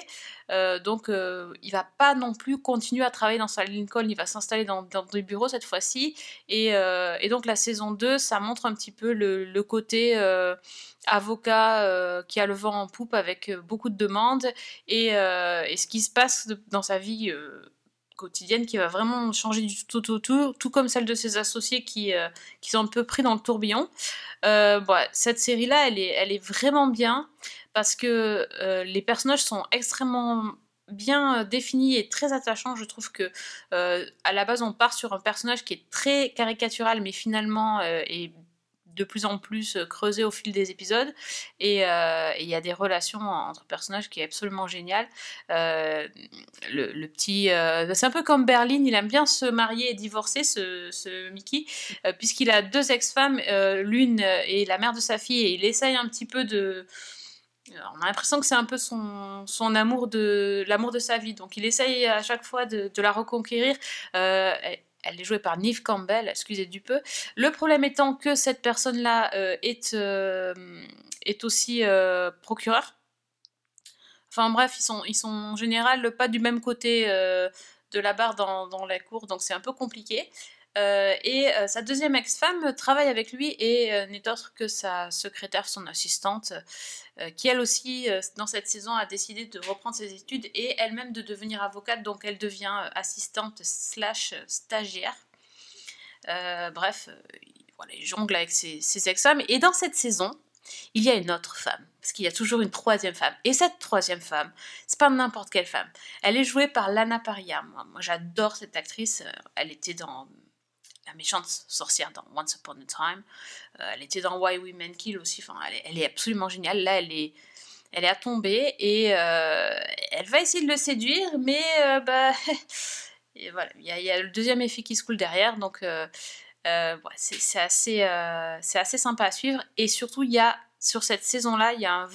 [SPEAKER 1] Donc il va pas non plus continuer à travailler dans sa Lincoln, il va s'installer dans, des bureaux cette fois-ci. Et, donc la saison 2, ça montre un petit peu le, côté avocat qui a le vent en poupe avec beaucoup de demandes et, ce qui se passe dans sa vie. Quotidienne qui va vraiment changer du tout au tout, tout comme celle de ses associés qui, euh, qui sont un peu pris dans le tourbillon. Euh, bon, cette série-là, elle est, elle est vraiment bien parce que euh, les personnages sont extrêmement bien euh, définis et très attachants. Je trouve que à la base, on part sur un personnage qui est très caricatural, mais finalement est de plus en plus euh, creusé au fil des épisodes. Et euh, et il y a des relations entre personnages qui est absolument génial. Euh, le, petit c'est un peu comme Berlin il aime bien se marier et divorcer ce, Mickey puisqu'il a deux ex-femmes l'une est la mère de sa fille et il essaye un petit peu de on a l'impression que c'est un peu son, son amour de l'amour de sa vie. Donc il essaye à chaque fois de, la reconquérir elle- est jouée par Neve Campbell, excusez du peu. Le problème étant que cette personne-là euh, est, euh, est aussi euh, procureur. Enfin bref, ils sont, ils sont en général pas du même côté de la barre dans, dans la cour, donc c'est un peu compliqué. Euh, et euh, sa deuxième ex-femme travaille avec lui et euh, n'est autre que sa secrétaire, son assistante, qui elle aussi, dans cette saison, a décidé de reprendre ses études et elle-même de devenir avocate, donc elle devient assistante slash stagiaire. Bref, il- voilà, il jongle avec ses, ex-femmes. Et dans cette saison, il y a une autre femme, parce qu'il y a toujours une troisième femme. Et cette troisième femme, c'est pas n'importe quelle femme. Elle est jouée par Lana Paria. Moi, j'adore cette actrice. Elle était dans la méchante sorcière dans Once Upon a Time. Euh, elle était dans Why Women Kill aussi. Enfin, elle est, absolument géniale. Là, elle est, elle est à tomber et euh, elle va essayer de le séduire, mais euh, bah, voilà, il y, a- le deuxième effet qui se coule derrière, donc c'est assez, assez sympa à suivre. Et surtout, il y a sur cette saison-là, il y a un,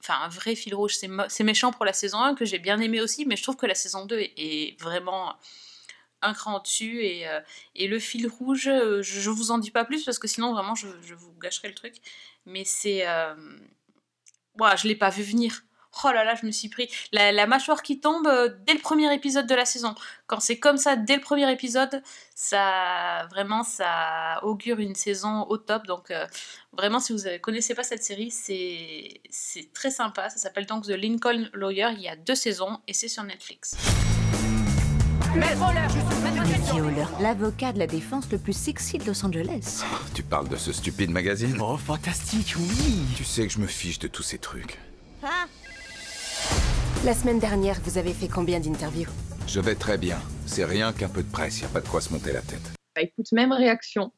[SPEAKER 1] enfin, un vrai fil rouge. C'est méchant pour la saison 1 que j'ai bien aimé aussi, mais je trouve que la saison 2 est, est vraiment un cran au-dessus et, euh, et le fil rouge, euh, je, vous en dis pas plus parce que sinon vraiment je, vous gâcherai le truc. Mais c'est, euh... Ouah, je l'ai pas vu venir. Oh là là, je me suis pris la, mâchoire qui tombe dès le premier épisode de la saison. Quand c'est comme ça dès le premier épisode, ça vraiment ça augure une saison au top. Donc vraiment, si vous ne connaissez pas cette série, c'est très sympa. Ça s'appelle donc The Lincoln Lawyer. Il y a deux saisons et c'est sur Netflix.
[SPEAKER 14] Mickey Haller, l'avocat de la défense le plus sexy de Los Angeles.
[SPEAKER 9] Tu parles de ce stupide magazine
[SPEAKER 4] Oh, fantastique, oui
[SPEAKER 9] Tu sais que je me fiche de tous ces trucs.
[SPEAKER 16] La semaine dernière, vous avez fait combien d'interviews?
[SPEAKER 9] Je vais très bien. C'est rien qu'un peu de presse, y a pas de quoi se monter la tête.
[SPEAKER 2] Bah écoute, même réaction.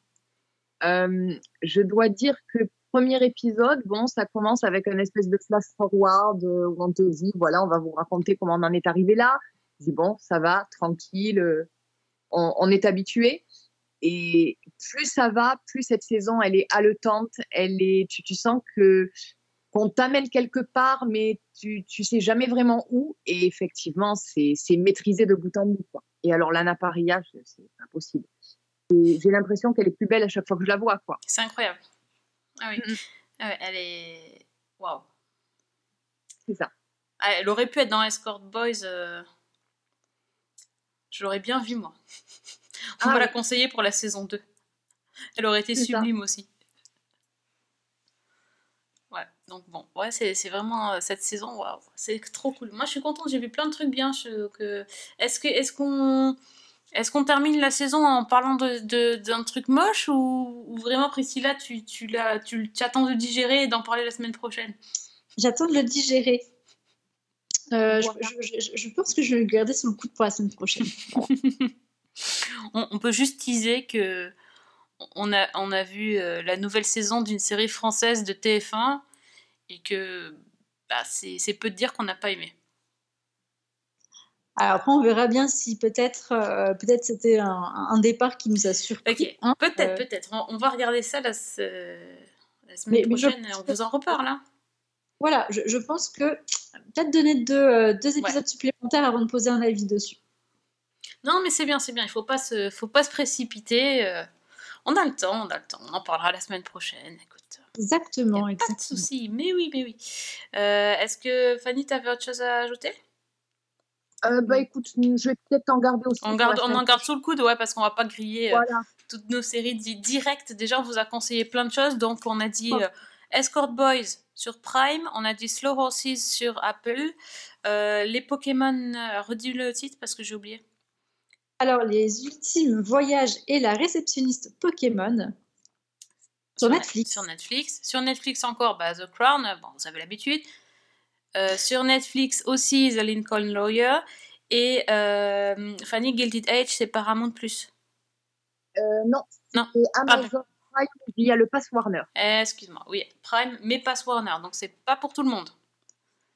[SPEAKER 2] Euh, je dois dire que premier épisode, bon, ça commence avec un espèce de flash forward où on te dit, voilà, on va vous raconter comment on en est arrivé là. Je dis, bon, ça va, tranquille, euh, on, on est habitué. Et plus ça va, plus cette saison, elle est haletante, elle est, tu, tu sens que qu'on t'amène quelque part, mais tu, tu sais jamais vraiment où. Et effectivement, c'est c'est maîtrisé de bout en bout. Quoi. Et alors, Lana Paria, c'est impossible. J'ai l'impression qu'elle est plus belle à chaque fois que je la vois. quoi.
[SPEAKER 1] C'est incroyable. Ah oui. Ah ouais, elle est. Waouh.
[SPEAKER 2] C'est ça.
[SPEAKER 1] Ah, Elle aurait pu être dans Escort Boys. euh, Je l'aurais bien vue, moi. On
[SPEAKER 2] Ah
[SPEAKER 1] va la conseiller pour la saison 2. Elle aurait été
[SPEAKER 2] ça.
[SPEAKER 1] sublime aussi. Ouais, donc bon, ouais, c'est c'est vraiment euh, cette saison, waouh, c'est trop cool. Moi, je suis contente, j'ai vu plein de trucs bien. je- que... Est-ce que est-ce qu'on est-ce qu'on termine la saison en parlant de de- d'un truc moche ou, ou vraiment Priscilla, tu tu tu attends de digérer et d'en parler la semaine prochaine?
[SPEAKER 3] J'attends de le digérer. Euh, je, je- je- je pense que je vais le garder sous le coude pour la semaine prochaine.
[SPEAKER 1] on, on peut juste teaser que on a, on a vu euh, la nouvelle saison d'une série française de TF1 et que bah, c'est peu de dire qu'on n'a pas aimé.
[SPEAKER 3] Alors après, on verra bien si peut-être euh, peut-être c'était un, un départ qui nous a surpris. Hein.
[SPEAKER 1] peut-être, peut-être. On, on va regarder ça la, la semaine
[SPEAKER 3] Mais- mais je
[SPEAKER 1] prochaine et on vous en reparle. Hein.
[SPEAKER 3] Voilà, je, je pense que peut-être donner deux, euh, deux épisodes supplémentaires avant de poser un avis dessus.
[SPEAKER 1] Non, mais c'est bien, c'est bien. Il faut pas se, faut pas se précipiter. euh, on a le temps, on a le temps. On en parlera la semaine prochaine. Écoute,
[SPEAKER 3] Exactement,
[SPEAKER 1] pas de
[SPEAKER 3] exactement.
[SPEAKER 1] souci. Mais oui, mais oui. Euh, Est-ce que Fanny, tu avais autre chose à ajouter?
[SPEAKER 2] Euh, bah écoute, je vais peut-être en garder aussi.
[SPEAKER 1] On, garde, on en garde sous le coude, ouais, parce qu'on va pas griller euh,
[SPEAKER 2] Voilà.
[SPEAKER 1] toutes nos séries di- directes. Déjà, on vous a conseillé plein de choses. Donc, on a dit
[SPEAKER 2] Oh.
[SPEAKER 1] Escort Boys sur Prime, on a dit Slow Horses sur Apple, euh, les Pokémon, euh, redis le titre parce que j'ai oublié.
[SPEAKER 3] Alors, les ultimes voyages et la réceptionniste Pokémon sur Netflix.
[SPEAKER 1] Sur Netflix. Sur Netflix encore, bah, The Crown, euh, bon, vous avez l'habitude. Euh, sur Netflix aussi, The Lincoln Lawyer. Et euh, Fanny Gilded Age, c'est Paramount Plus.
[SPEAKER 2] Euh, non,
[SPEAKER 1] Non,
[SPEAKER 2] Amazon Prime via le Pass Warner.
[SPEAKER 1] Eh, Excuse-moi, oui, Prime, mais pas Warner, donc c'est pas pour tout le monde.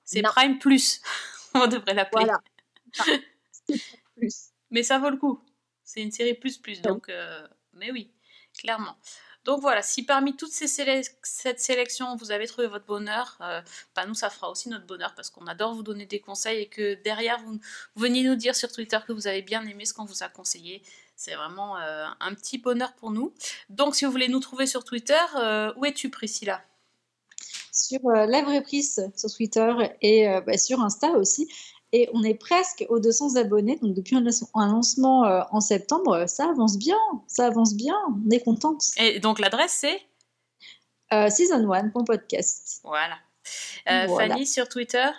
[SPEAKER 1] C'est. Prime Plus, on devrait l'appeler.
[SPEAKER 2] Voilà. Plus.
[SPEAKER 1] Mais ça vaut le coup. C'est une série plus plus, donc... euh, mais oui, clairement. Donc voilà, si parmi toutes ces sélec- cette sélection, vous avez trouvé votre bonheur, euh, bah nous, ça fera aussi notre bonheur, parce qu'on adore vous donner des conseils, et que derrière, vous, vous veniez nous dire sur Twitter que vous avez bien aimé ce qu'on vous a conseillé. C'est vraiment euh, un petit bonheur pour nous. Donc si vous voulez nous trouver sur Twitter, euh, où es-tu Priscilla?
[SPEAKER 3] Sur euh, La Vraie Prise sur Twitter et euh, bah, sur Insta aussi. Et on est presque aux 200 abonnés, donc depuis un, lancement- un lancement euh, en septembre, ça avance bien, ça avance bien, on est contente.
[SPEAKER 1] Et donc l'adresse c'est?
[SPEAKER 3] Euh, season1.podcast.
[SPEAKER 1] Voilà. Euh,
[SPEAKER 2] Voilà.
[SPEAKER 1] Fanny sur Twitter?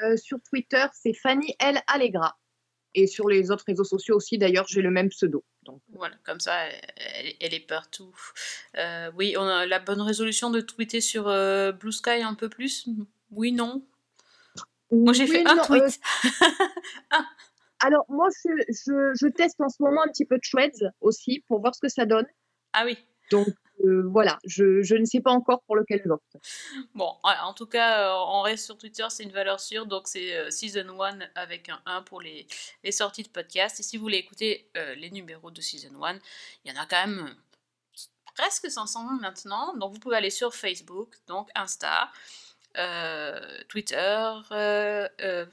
[SPEAKER 2] Euh, sur Twitter, c'est Fanny L. Allegra. Et sur les autres réseaux sociaux aussi, d'ailleurs, j'ai le même pseudo. Donc,
[SPEAKER 1] Voilà, comme ça, elle, elle est partout. Euh, oui, on a la bonne résolution de tweeter sur euh, Blue Sky un peu plus? Oui, non? Moi, j'ai fait un tweet.
[SPEAKER 2] euh, Alors, moi, je, je, je teste en ce moment un petit peu Threads aussi pour voir ce que ça donne.
[SPEAKER 1] Ah oui.
[SPEAKER 2] Donc, voilà, je, je ne sais pas encore pour lequel j'opte.
[SPEAKER 1] Bon, ouais, en tout cas, euh, on reste sur Twitter, c'est une valeur sûre. Donc, c'est euh, Season 1 avec un 1 pour les, sorties de podcast. Et si vous voulez écouter euh, les numéros de Season 1, il y en a quand même presque 500 maintenant. Donc, vous pouvez aller sur Facebook, donc Insta, Twitter,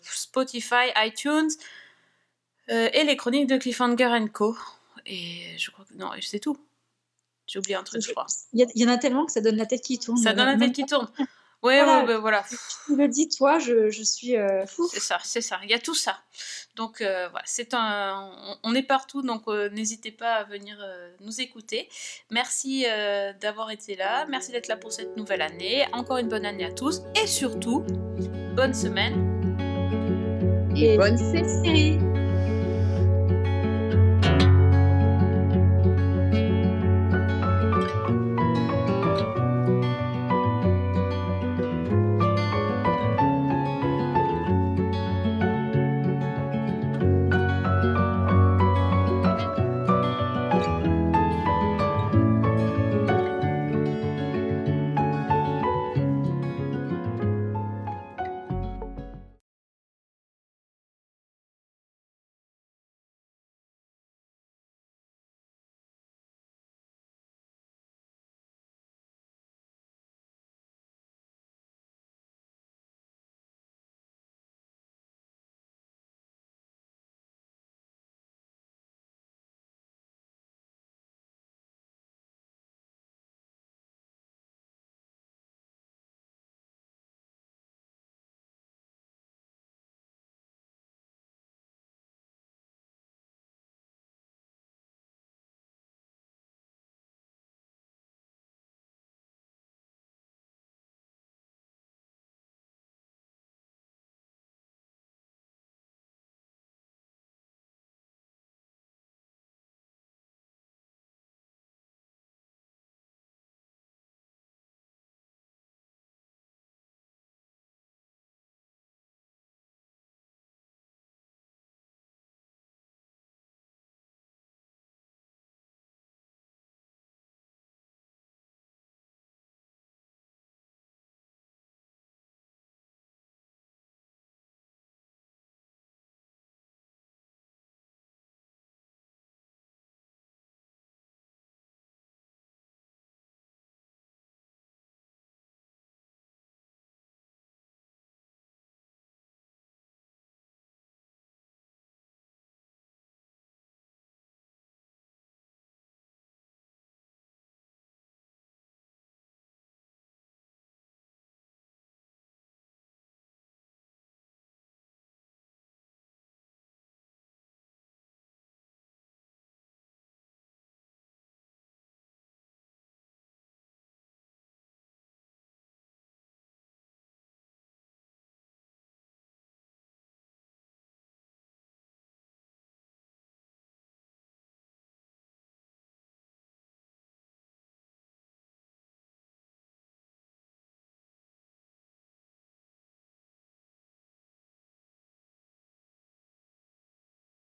[SPEAKER 1] Spotify, iTunes et les chroniques de Cliffhanger Co. Et je crois que. Non, c'est tout. J'ai oublié un truc, je crois.
[SPEAKER 3] Il y, en a tellement que ça donne la tête qui tourne.
[SPEAKER 1] Ça donne la tête qui tourne. Ouais,
[SPEAKER 3] Voilà.
[SPEAKER 1] ouais, bah, voilà.
[SPEAKER 3] Tu me le dis, toi, je, je suis euh, fou.
[SPEAKER 1] C'est ça, c'est ça. Il y a tout ça. Donc euh, voilà, c'est un, on, on est partout, donc euh, n'hésitez pas à venir euh, nous écouter. Merci euh, d'avoir été là, merci d'être là pour cette nouvelle année. Encore une bonne année à tous et surtout bonne semaine.
[SPEAKER 2] Et bonne série.